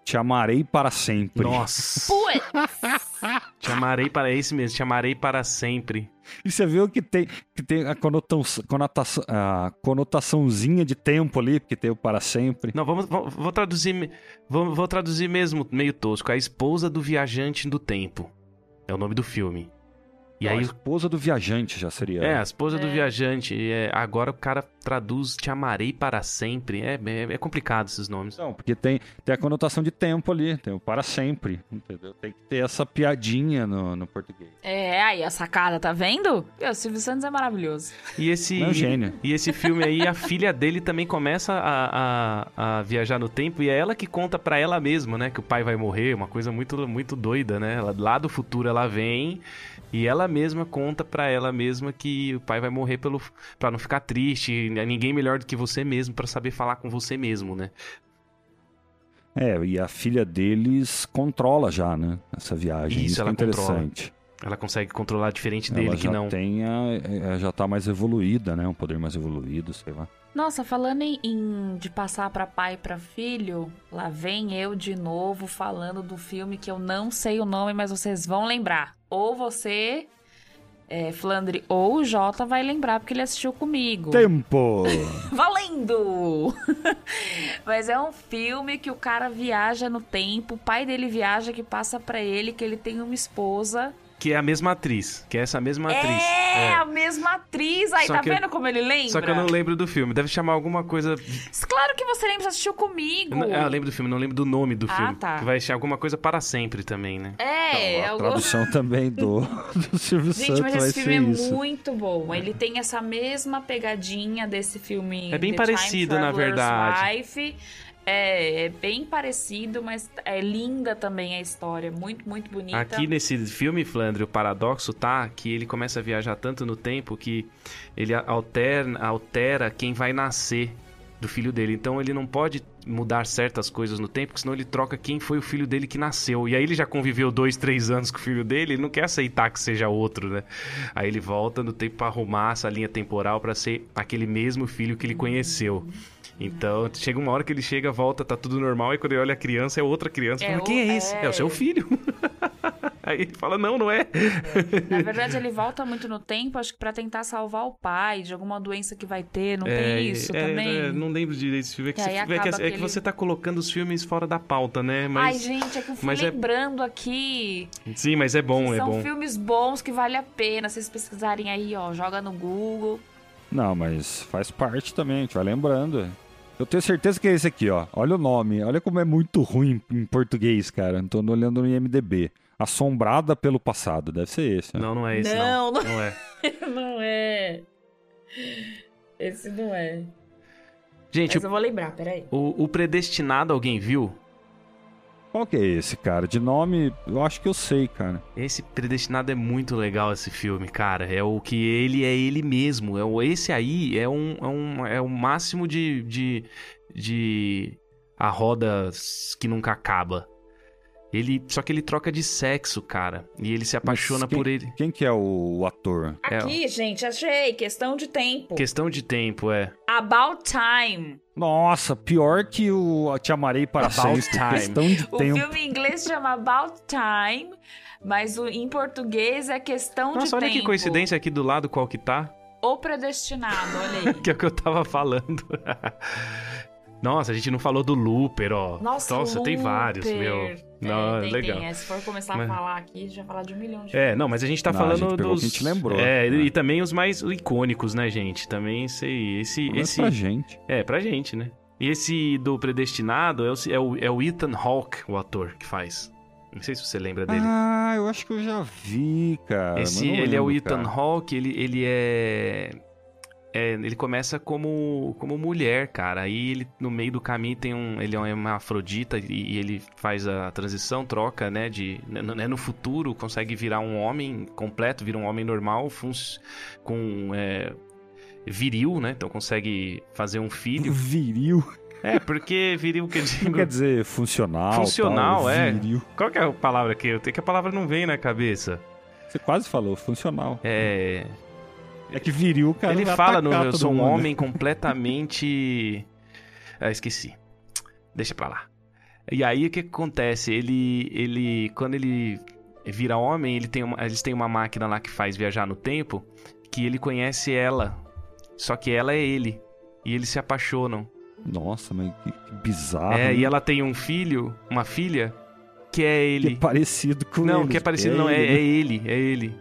Te amarei para sempre. Nossa! Te amarei para esse mesmo, te amarei para sempre. E você viu que tem, que tem a, conotação, conotação, a conotaçãozinha de tempo ali, porque tem o para sempre. Não, vamos, vou, vou traduzir, vou, vou traduzir mesmo meio tosco. A esposa do viajante do tempo. É o nome do filme. E Não, aí, a esposa do viajante já seria. é, a esposa do É. viajante. É, agora o cara traduz te amarei para sempre. É, é, é complicado esses nomes. Não, porque tem, tem a conotação de tempo ali, tem o para sempre, entendeu? Tem que ter essa piadinha no, no português. É, aí a sacada, tá vendo? O Silvio Santos é maravilhoso. E esse, É um gênio. e esse filme aí, a filha dele também começa a, a, a viajar no tempo e é ela que conta pra ela mesma, né? Que o pai vai morrer, uma coisa muito, muito doida, né? Ela, lá do futuro ela vem e ela mesma conta pra ela mesma que o pai vai morrer pelo para não ficar triste. Ninguém melhor do que você mesmo pra saber falar com você mesmo, né? É, e a filha deles controla já, né? Essa viagem. Isso, Isso, é interessante. Ela consegue controlar diferente Ela dele que não. tem a, é, já tá mais evoluída, né? Um poder mais evoluído, sei lá. Nossa, falando em, em- de passar pra pai e pra filho, lá vem eu de novo falando do filme que eu não sei o nome, mas vocês vão lembrar. Ou você, é, Flandre, ou o Jota vai lembrar porque ele assistiu comigo. Tempo! Valendo! Mas é um filme que o cara viaja no tempo, o pai dele viaja que passa pra ele que ele tem uma esposa. Que é a mesma atriz. Que é essa mesma atriz. É, a mesma atriz. Aí, Só tá eu- vendo como ele lembra? Só que eu não lembro do filme. Deve chamar alguma coisa Claro que você lembra, você assistiu comigo. Eu não- ah, eu lembro do filme, não lembro do nome do Ah, filme. tá. Que vai ser alguma coisa para sempre também, né? É, a algo- tradução também do, do Silvio Gente, Santos mas vai esse filme é isso. muito bom. Ele tem essa mesma pegadinha desse filme. É bem The Time parecido, na verdade. Wife. É, é bem parecido, mas é linda também a história. Muito, muito bonita. Aqui nesse filme, Flandre, o paradoxo tá que ele começa a viajar tanto no tempo que ele alterna, altera quem vai nascer do filho dele. Então ele não pode mudar certas coisas no tempo, porque senão ele troca quem foi o filho dele que nasceu. E aí ele já conviveu dois, três anos com o filho dele, ele não quer aceitar que seja outro, né? Aí ele volta no tempo pra arrumar essa linha temporal pra ser aquele mesmo filho que ele conheceu. Então, chega uma hora que ele chega, volta, tá tudo normal, e quando ele olha a criança, é outra criança. É Fala, o- quem é esse? É... é. o seu filho. Aí ele fala, não, não é. Na verdade, ele volta muito no tempo, acho que pra tentar salvar o pai de alguma doença que vai ter. Não É, tem isso é, também? é, não lembro direito desse filme. É que, Que você, é que- é que você tá colocando os filmes fora da pauta, né? Mas, Ai, gente, é que eu fui é- lembrando aqui. Sim, mas é bom, é São bom. filmes bons que vale a pena vocês pesquisarem aí, ó. Joga no Google. Não, mas faz parte também, a gente vai lembrando. Eu tenho certeza que é esse aqui, ó. Olha o nome. Olha como é muito ruim em português, cara. Tô olhando no IMDB. Assombrada pelo passado. Deve ser esse. ó. Não, não é esse, Não, não. não- Não é. não é. Esse não é. Gente, Mas eu vou lembrar, peraí. o, o Predestinado alguém viu? Qual que é esse, cara? De nome, eu acho que eu sei, cara. Esse Predestinado é muito legal, esse filme, cara. É o que ele é ele mesmo. É o, esse aí é um, é um é o máximo de, de, de a roda que nunca acaba. Ele, só que ele troca de sexo, cara. E ele se apaixona quem- por ele. Quem que é o, o ator? É, Aqui, gente, achei. Questão de tempo. Questão de tempo, é. About Time. Nossa, pior que o Te Amarei para About Sempre. Time. Questão de O tempo. filme em inglês chama About Time, mas o, em português é Questão Nossa, de olha Tempo. que coincidência aqui do lado qual que tá. O Predestinado, olha aí. Que é o que eu tava falando. Nossa, a gente não falou do Looper, ó. Nossa, tem vários, Looper. É, Não, tem, legal. tem. É, se for começar Mas- a falar aqui, já falar de um milhão de É, não, mas a gente tá Não, a falando gente pegou o dos. que a gente lembrou, É, né? e também os mais icônicos, né, gente? Também esse. esse, Mas esse... pra gente. É, pra gente, né? E esse do Predestinado é o, é o, é o Ethan Hawke, o ator que faz. Não sei se você lembra dele. Ah, eu acho que eu já vi, cara. mas Esse, não ele é o lembro, Ethan cara. Hawke, ele, ele é, é- Ele começa como, como mulher, cara. Aí ele, no meio do caminho, tem um. Ele é uma afrodita e, e ele faz a transição, troca, né? De, né, no futuro, consegue virar um homem completo, vira um homem normal, com. é, viril, né? Então consegue fazer um filho. Viril. É, porque viril que eu Não digo. quer dizer funcional. Funcional, tal, é. Viril. Qual que é a palavra que eu tenho? Que a palavra não vem na cabeça. Você quase falou, funcional. É. É que viril, cara. Ele fala no Eu sou um mundo. homem completamente. Ah, esqueci. Deixa pra lá. E aí o que que acontece? Ele. ele quando ele vira homem, ele tem uma, eles têm uma máquina lá que faz viajar no tempo. Que ele conhece ela. Só que ela é ele. E eles se apaixonam. Nossa, mas que, que bizarro. é, né? e ela tem um filho, uma filha, que é Que ele. é parecido com não, eles, que é parecido, não, é, ele, é né? ele, é ele.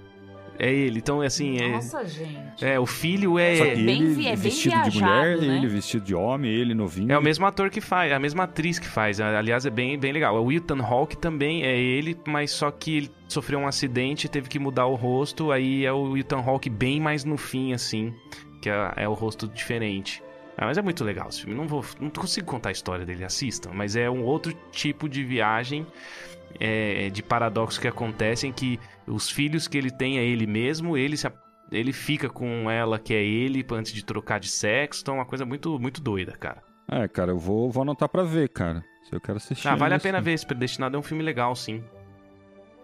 É ele. Então, assim, é. Nossa, gente. É, o filho é. Só que bem ele é bem vestido de viajado, mulher, né? ele vestido de homem, ele novinho. É o mesmo ator que faz, é a mesma atriz que faz. Aliás, é bem, bem legal. O Ethan Hawke também é ele, mas só que ele sofreu um acidente, teve que mudar o rosto. Aí é o Ethan Hawke bem mais no fim, assim, que é, é o rosto diferente. Ah, mas é muito legal esse filme. Não vou, não consigo contar a história dele, assistam. Mas é um outro tipo de viagem, é, de paradoxos que acontecem que os filhos que ele tem é ele mesmo, ele se, a- ele fica com ela que é ele antes de trocar de sexo. Então é uma coisa muito, muito doida, cara. É, cara, eu vou, vou anotar pra ver, cara. Se eu quero assistir. Ah, vale a isso. pena ver esse Predestinado, é um filme legal, sim.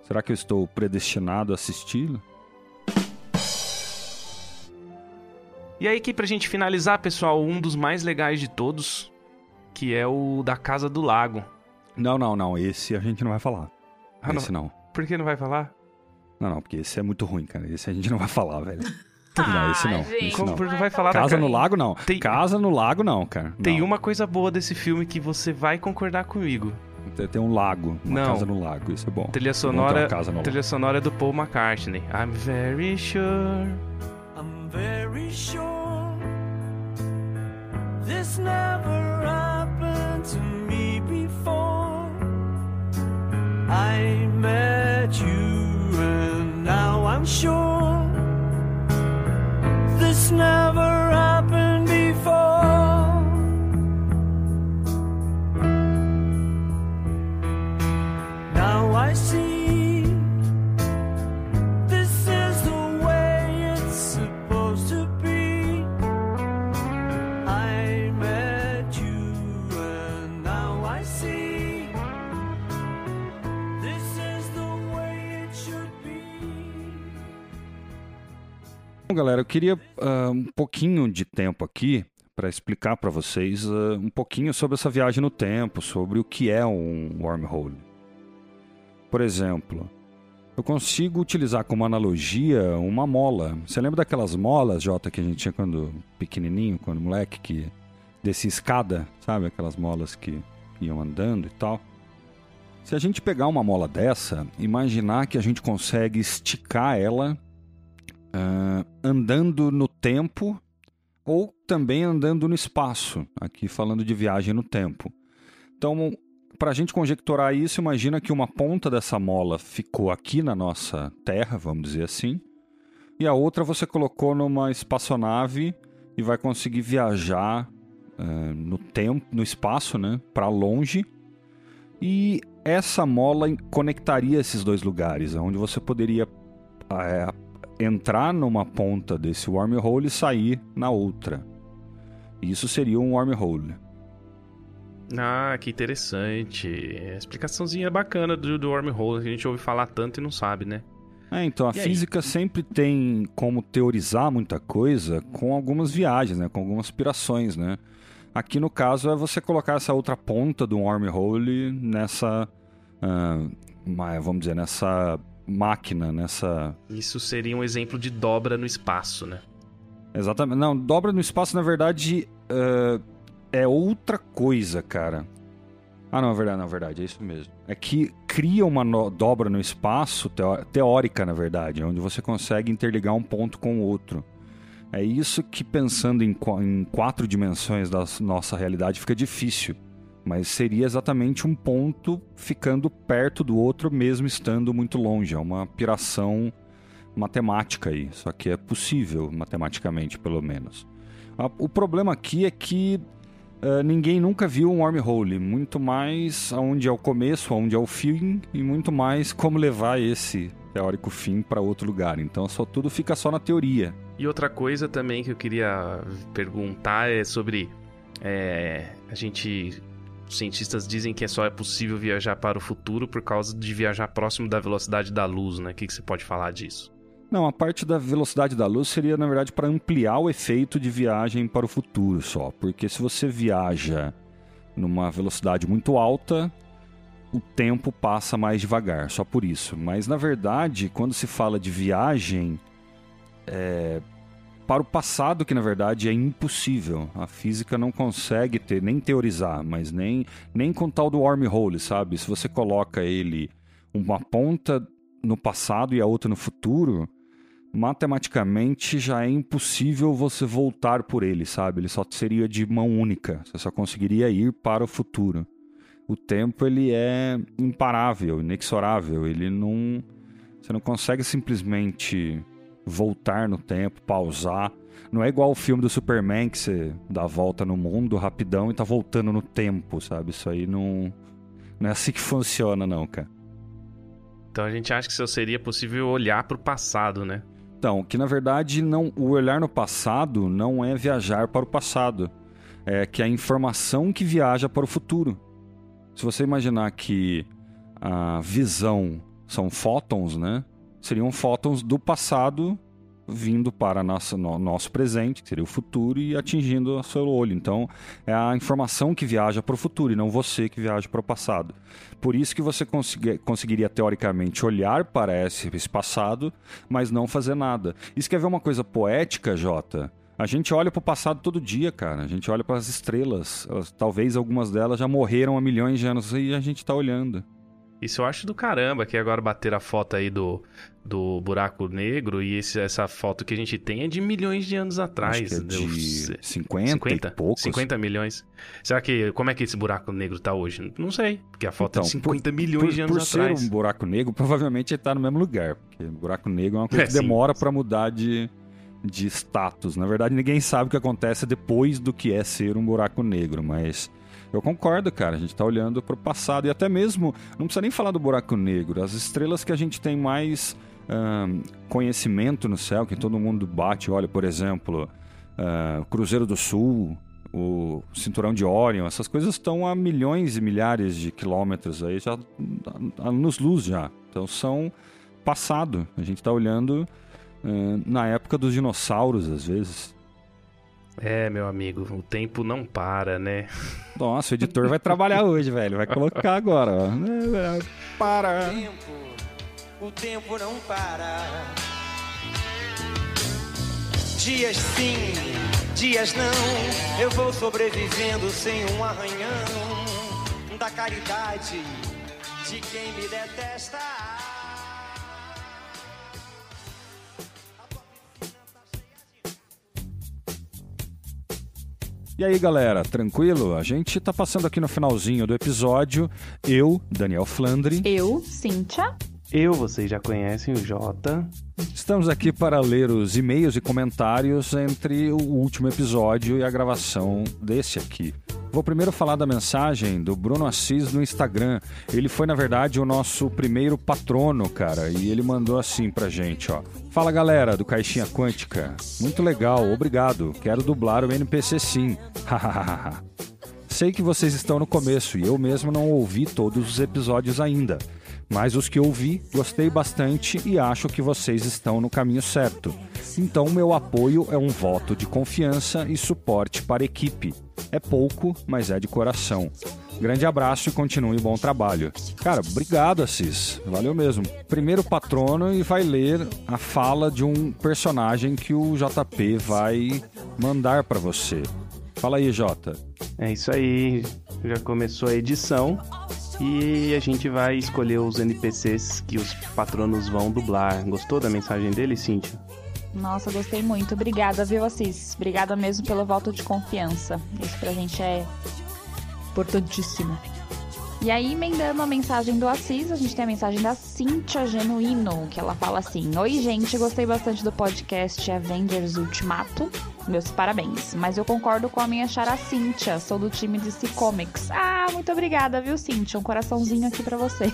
Será que eu estou predestinado a assisti-lo? E aí, que pra gente finalizar, pessoal, um dos mais legais de todos, que é o da Casa do Lago. Não, não, não. Esse a gente não vai falar. Ah, não. esse não. Por que não vai falar? Não, não, porque esse é muito ruim, cara. Esse a gente não vai falar, velho. não, esse não. esse não. não vai falar da Casa ca- no Lago, não. Tem- Casa no Lago, não, cara. Tem Não. uma coisa boa desse filme que você vai concordar comigo. Tem- Tem um lago. Uma Não. casa no lago. Isso é bom. Trilha bom sonora, uma casa no trilha sonora do Paul McCartney. I'm very sure. I'm very sure this never happened to me before. I met you I'm sure this never happened galera, eu queria ah, um pouquinho de tempo aqui para explicar para vocês ah, um pouquinho sobre essa viagem no tempo, sobre o que é um wormhole. Por exemplo, eu consigo utilizar como analogia uma mola. Você lembra daquelas molas, Jota, que a gente tinha quando pequenininho, quando moleque, que descia escada, sabe? Aquelas molas que iam andando e tal. Se a gente pegar uma mola dessa, imaginar que a gente consegue esticar ela ah, andando no tempo ou também andando no espaço, aqui falando de viagem no tempo. Então, para a gente conjecturar isso, imagina que uma ponta dessa mola ficou aqui na nossa Terra, vamos dizer assim, e a outra você colocou numa espaçonave e vai conseguir viajar uh, no tempo, no espaço, né, para longe. E essa mola conectaria esses dois lugares, onde você poderia é, entrar numa ponta desse wormhole e sair na outra. Isso seria um wormhole. Ah, que interessante. A explicaçãozinha bacana do, do wormhole, que a gente ouve falar tanto e não sabe, né? É, então, a e física aí? sempre tem como teorizar muita coisa com algumas viagens, né? Com algumas aspirações, né? Aqui no caso é você colocar essa outra ponta do wormhole nessa, uh, vamos dizer, nessa máquina, nessa... Isso seria um exemplo de dobra no espaço, né? Exatamente. Não, dobra no espaço, na verdade, uh, é outra coisa, cara. Ah, não, é verdade, não, é verdade, é isso mesmo. É que cria uma no dobra no espaço, teórica, na verdade, onde você consegue interligar um ponto com o outro. É isso que, pensando em, qu em quatro dimensões da nossa realidade, fica difícil. Mas seria exatamente um ponto ficando perto do outro, mesmo estando muito longe. É uma piração matemática aí. Só que é possível, matematicamente, pelo menos. O problema aqui é que uh, ninguém nunca viu um wormhole. Muito mais onde é o começo, onde é o fim, e muito mais como levar esse teórico fim para outro lugar. Então só tudo fica só na teoria. E outra coisa também que eu queria perguntar é sobre é, a gente os cientistas dizem que é só é possível viajar para o futuro por causa de viajar próximo da velocidade da luz, né? O que, que você pode falar disso? Não, a parte da velocidade da luz seria, na verdade, para ampliar o efeito de viagem para o futuro só. Porque se você viaja numa velocidade muito alta, o tempo passa mais devagar, só por isso. Mas, na verdade, quando se fala de viagem é, para o passado, que na verdade é impossível. A física não consegue ter, nem teorizar, mas nem, nem com tal do wormhole, sabe? Se você coloca ele uma ponta no passado e a outra no futuro, matematicamente já é impossível você voltar por ele, sabe? Ele só seria de mão única. Você só conseguiria ir para o futuro. O tempo ele é imparável, inexorável. Ele não, você não consegue simplesmente voltar no tempo, pausar. Não é igual o filme do Superman que você dá a volta no mundo rapidão e tá voltando no tempo, sabe? Isso aí não não é assim que funciona não, cara. Então a gente acha que só seria possível olhar para o passado, né? Então, que na verdade não, o olhar no passado não é viajar para o passado, é que é a informação que viaja para o futuro. Se você imaginar que a visão são fótons, né? Seriam fótons do passado vindo para nosso, no, nosso presente, que seria o futuro, e atingindo o seu olho. Então, é a informação que viaja para o futuro e não você que viaja para o passado. Por isso que você consegui, conseguiria, teoricamente, olhar para esse, esse passado, mas não fazer nada. Isso quer ver uma coisa poética, Jota? A gente olha para o passado todo dia, cara. A gente olha para as estrelas. Talvez algumas delas já morreram há milhões de anos e a gente está olhando. Isso eu acho do caramba, que agora bater a foto aí do, do buraco negro e esse, essa foto que a gente tem é de milhões de anos atrás. Acho é de 50, 50 e poucos. 50 milhões. Será que, como é que esse buraco negro tá hoje? Não sei, porque a foto então, é de 50 por, milhões por, de anos atrás. Por ser um buraco negro, provavelmente ele tá no mesmo lugar, porque buraco negro é uma coisa é, que demora para mudar de, de status. Na verdade, ninguém sabe o que acontece depois do que é ser um buraco negro, mas eu concordo, cara. A gente está olhando para o passado e até mesmo, não precisa nem falar do buraco negro, as estrelas que a gente tem mais conhecimento no céu, que todo mundo bate, olha, por exemplo, uh, Cruzeiro do Sul, o Cinturão de Orion, essas coisas estão a milhões e milhares de quilômetros aí, já nos luz já. Então são passado. A gente está olhando uh, na época dos dinossauros, às vezes. É, meu amigo, o tempo não para, né? Nossa, o editor vai trabalhar hoje, velho. Vai colocar agora, ó. Para. O tempo, o tempo não para. Dias sim, dias não. Eu vou sobrevivendo sem um arranhão da caridade de quem me detesta. E aí, galera, tranquilo? A gente tá passando aqui no finalzinho do episódio. Eu, Daniel Flandre. Eu, Cíntia. Eu, vocês já conhecem o Jota. Estamos aqui para ler os e-mails e comentários entre o último episódio e a gravação desse aqui. Vou primeiro falar da mensagem do Bruno Assis no Instagram. Ele foi, na verdade, o nosso primeiro patrono, cara, e ele mandou assim pra gente, ó. Fala galera do Caixinha Quântica. Muito legal, obrigado. Quero dublar o NPC sim. Hahaha. Sei que vocês estão no começo e eu mesmo não ouvi todos os episódios ainda. Mas os que ouvi, gostei bastante e acho que vocês estão no caminho certo. Então, meu apoio é um voto de confiança e suporte para a equipe. É pouco, mas é de coração. Grande abraço e continue bom trabalho. Cara, obrigado, Assis. Valeu mesmo. Primeiro patrono e vai ler a fala de um personagem que o JP vai mandar para você. Fala aí, Jota. É isso aí. Já começou a edição e a gente vai escolher os NPCs que os patronos vão dublar. Gostou da mensagem dele, Cíntia? Nossa, gostei muito. Obrigada, viu, Assis? Obrigada mesmo pelo voto de confiança. Isso pra gente é importantíssimo. E aí, emendando a mensagem do Assis, a gente tem a mensagem da Cintia Genuíno, que ela fala assim: Oi, gente, gostei bastante do podcast Avengers Ultimato. Meus parabéns. Mas eu concordo com a minha chara Cintia, sou do time DC Comics. Ah, muito obrigada, viu, Cintia? Um coraçãozinho aqui para você.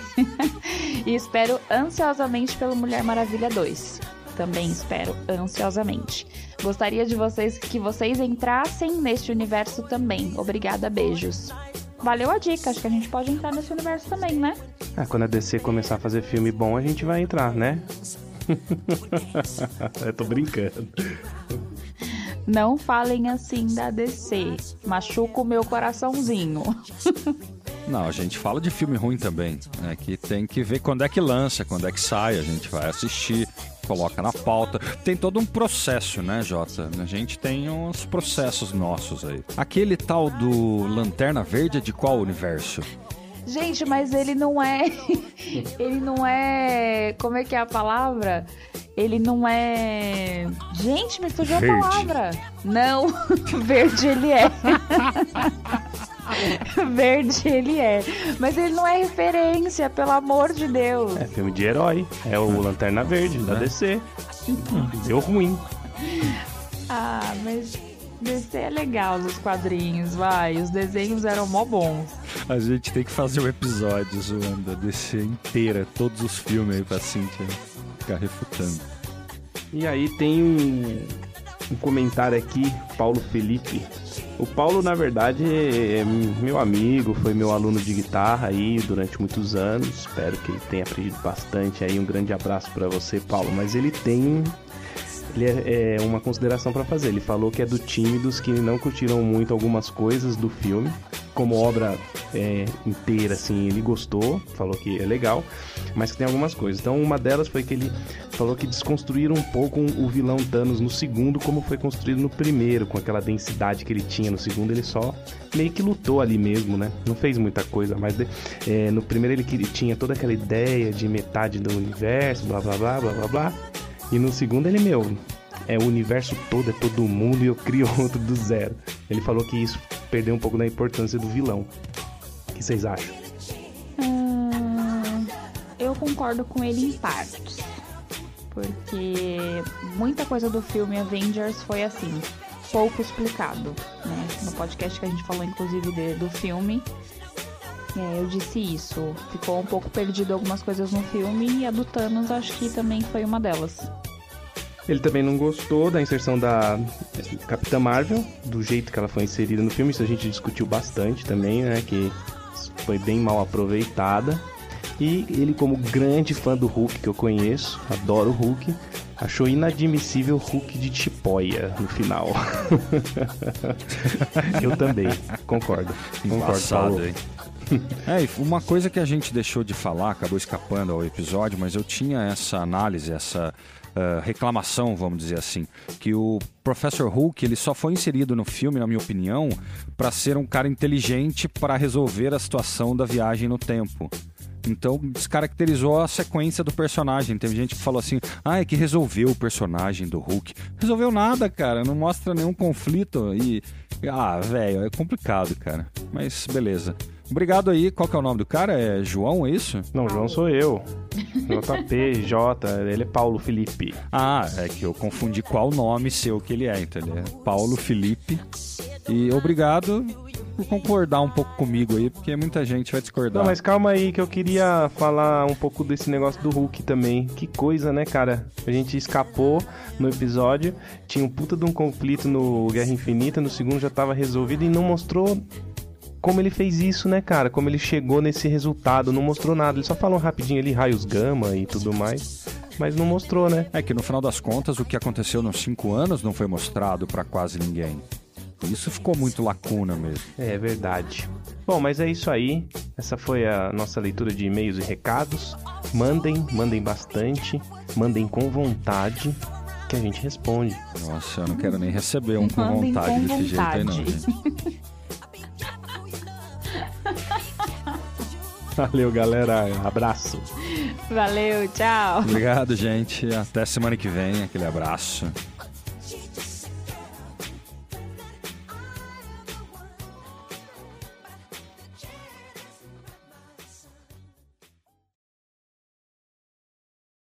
e espero ansiosamente pelo Mulher Maravilha 2 também espero ansiosamente. Gostaria de vocês que vocês entrassem neste universo também. Obrigada, beijos. Valeu a dica, acho que a gente pode entrar nesse universo também, né? Ah, quando a DC começar a fazer filme bom, a gente vai entrar, né? Eu tô brincando. Não falem assim da DC. Machuca o meu coraçãozinho. Não, a gente fala de filme ruim também. Né? Que tem que ver quando é que lança, quando é que sai. A gente vai assistir, coloca na pauta. Tem todo um processo, né, Jota? A gente tem uns processos nossos aí. Aquele tal do Lanterna Verde é de qual universo? Gente, mas ele não é. ele não é. Como é que é a palavra? Ele não é. Gente, me fugiu Verde. a palavra. Não, verde ele é. verde ele é. Mas ele não é referência, pelo amor de Deus. É filme de herói. É o Lanterna Verde da DC. Deu ruim. Ah, mas DC é legal nos quadrinhos, vai. Os desenhos eram mó bons. A gente tem que fazer um episódio zoando a DC inteira, todos os filmes aí pra Cintia ficar refutando. E aí tem um, um comentário aqui, Paulo Felipe. O Paulo, na verdade, é meu amigo, foi meu aluno de guitarra aí durante muitos anos. Espero que ele tenha aprendido bastante aí. Um grande abraço para você, Paulo. Mas ele tem ele é, é uma consideração para fazer. Ele falou que é do time dos que não curtiram muito algumas coisas do filme, como obra é, inteira, assim, ele gostou, falou que é legal, mas que tem algumas coisas. Então, uma delas foi que ele falou que desconstruíram um pouco o vilão Thanos no segundo, como foi construído no primeiro, com aquela densidade que ele tinha. No segundo, ele só meio que lutou ali mesmo, né? Não fez muita coisa, mas é, no primeiro ele, ele tinha toda aquela ideia de metade do universo, blá blá blá blá blá blá. E no segundo ele, meu, é o universo todo, é todo mundo e eu crio outro do zero. Ele falou que isso perdeu um pouco da importância do vilão. O que vocês acham? Hum, eu concordo com ele em partes. Porque muita coisa do filme Avengers foi assim, pouco explicado. Né? No podcast que a gente falou, inclusive, de- do filme, é, eu disse isso. Ficou um pouco perdido algumas coisas no filme e a do Thanos acho que também foi uma delas. Ele também não gostou da inserção da Capitã Marvel, do jeito que ela foi inserida no filme. Isso a gente discutiu bastante também, né? Que foi bem mal aproveitada. E ele, como grande fã do Hulk que eu conheço, adoro o Hulk, achou inadmissível o Hulk de Tipóia no final. eu também, concordo. Concordo, Embaçado, Paulo. hein? É, uma coisa que a gente deixou de falar, acabou escapando ao episódio, mas eu tinha essa análise, essa ah, reclamação, vamos dizer assim, que o Professor Hulk ele só foi inserido no filme, na minha opinião, para ser um cara inteligente para resolver a situação da viagem no tempo. Então descaracterizou a sequência do personagem. Teve gente que falou assim: ah, é que resolveu o personagem do Hulk. Resolveu nada, cara. Não mostra nenhum conflito. E. Ah, velho, é complicado, cara. Mas beleza. Obrigado aí. Qual que é o nome do cara? É João, é isso? Não, João sou eu. JP, J, ele é Paulo Felipe. Ah, é que eu confundi qual nome seu que ele é. Então ele é Paulo Felipe. E obrigado por concordar um pouco comigo aí, porque muita gente vai discordar. Não, mas calma aí que eu queria falar um pouco desse negócio do Hulk também. Que coisa, né, cara? A gente escapou no episódio, tinha um puta de um conflito no Guerra Infinita, no segundo já tava resolvido e não mostrou como ele fez isso, né, cara? Como ele chegou nesse resultado, não mostrou nada. Ele só falou rapidinho ali raios gama e tudo mais, mas não mostrou, né? É que no final das contas o que aconteceu nos cinco anos não foi mostrado para quase ninguém. Isso ficou muito lacuna mesmo. É verdade. Bom, mas é isso aí. Essa foi a nossa leitura de e-mails e recados. Mandem, mandem bastante, mandem com vontade que a gente responde. Nossa, eu não quero nem receber um com vontade com desse jeito aí não. gente. Valeu, galera. Abraço. Valeu, tchau. Obrigado, gente. Até semana que vem. Aquele abraço.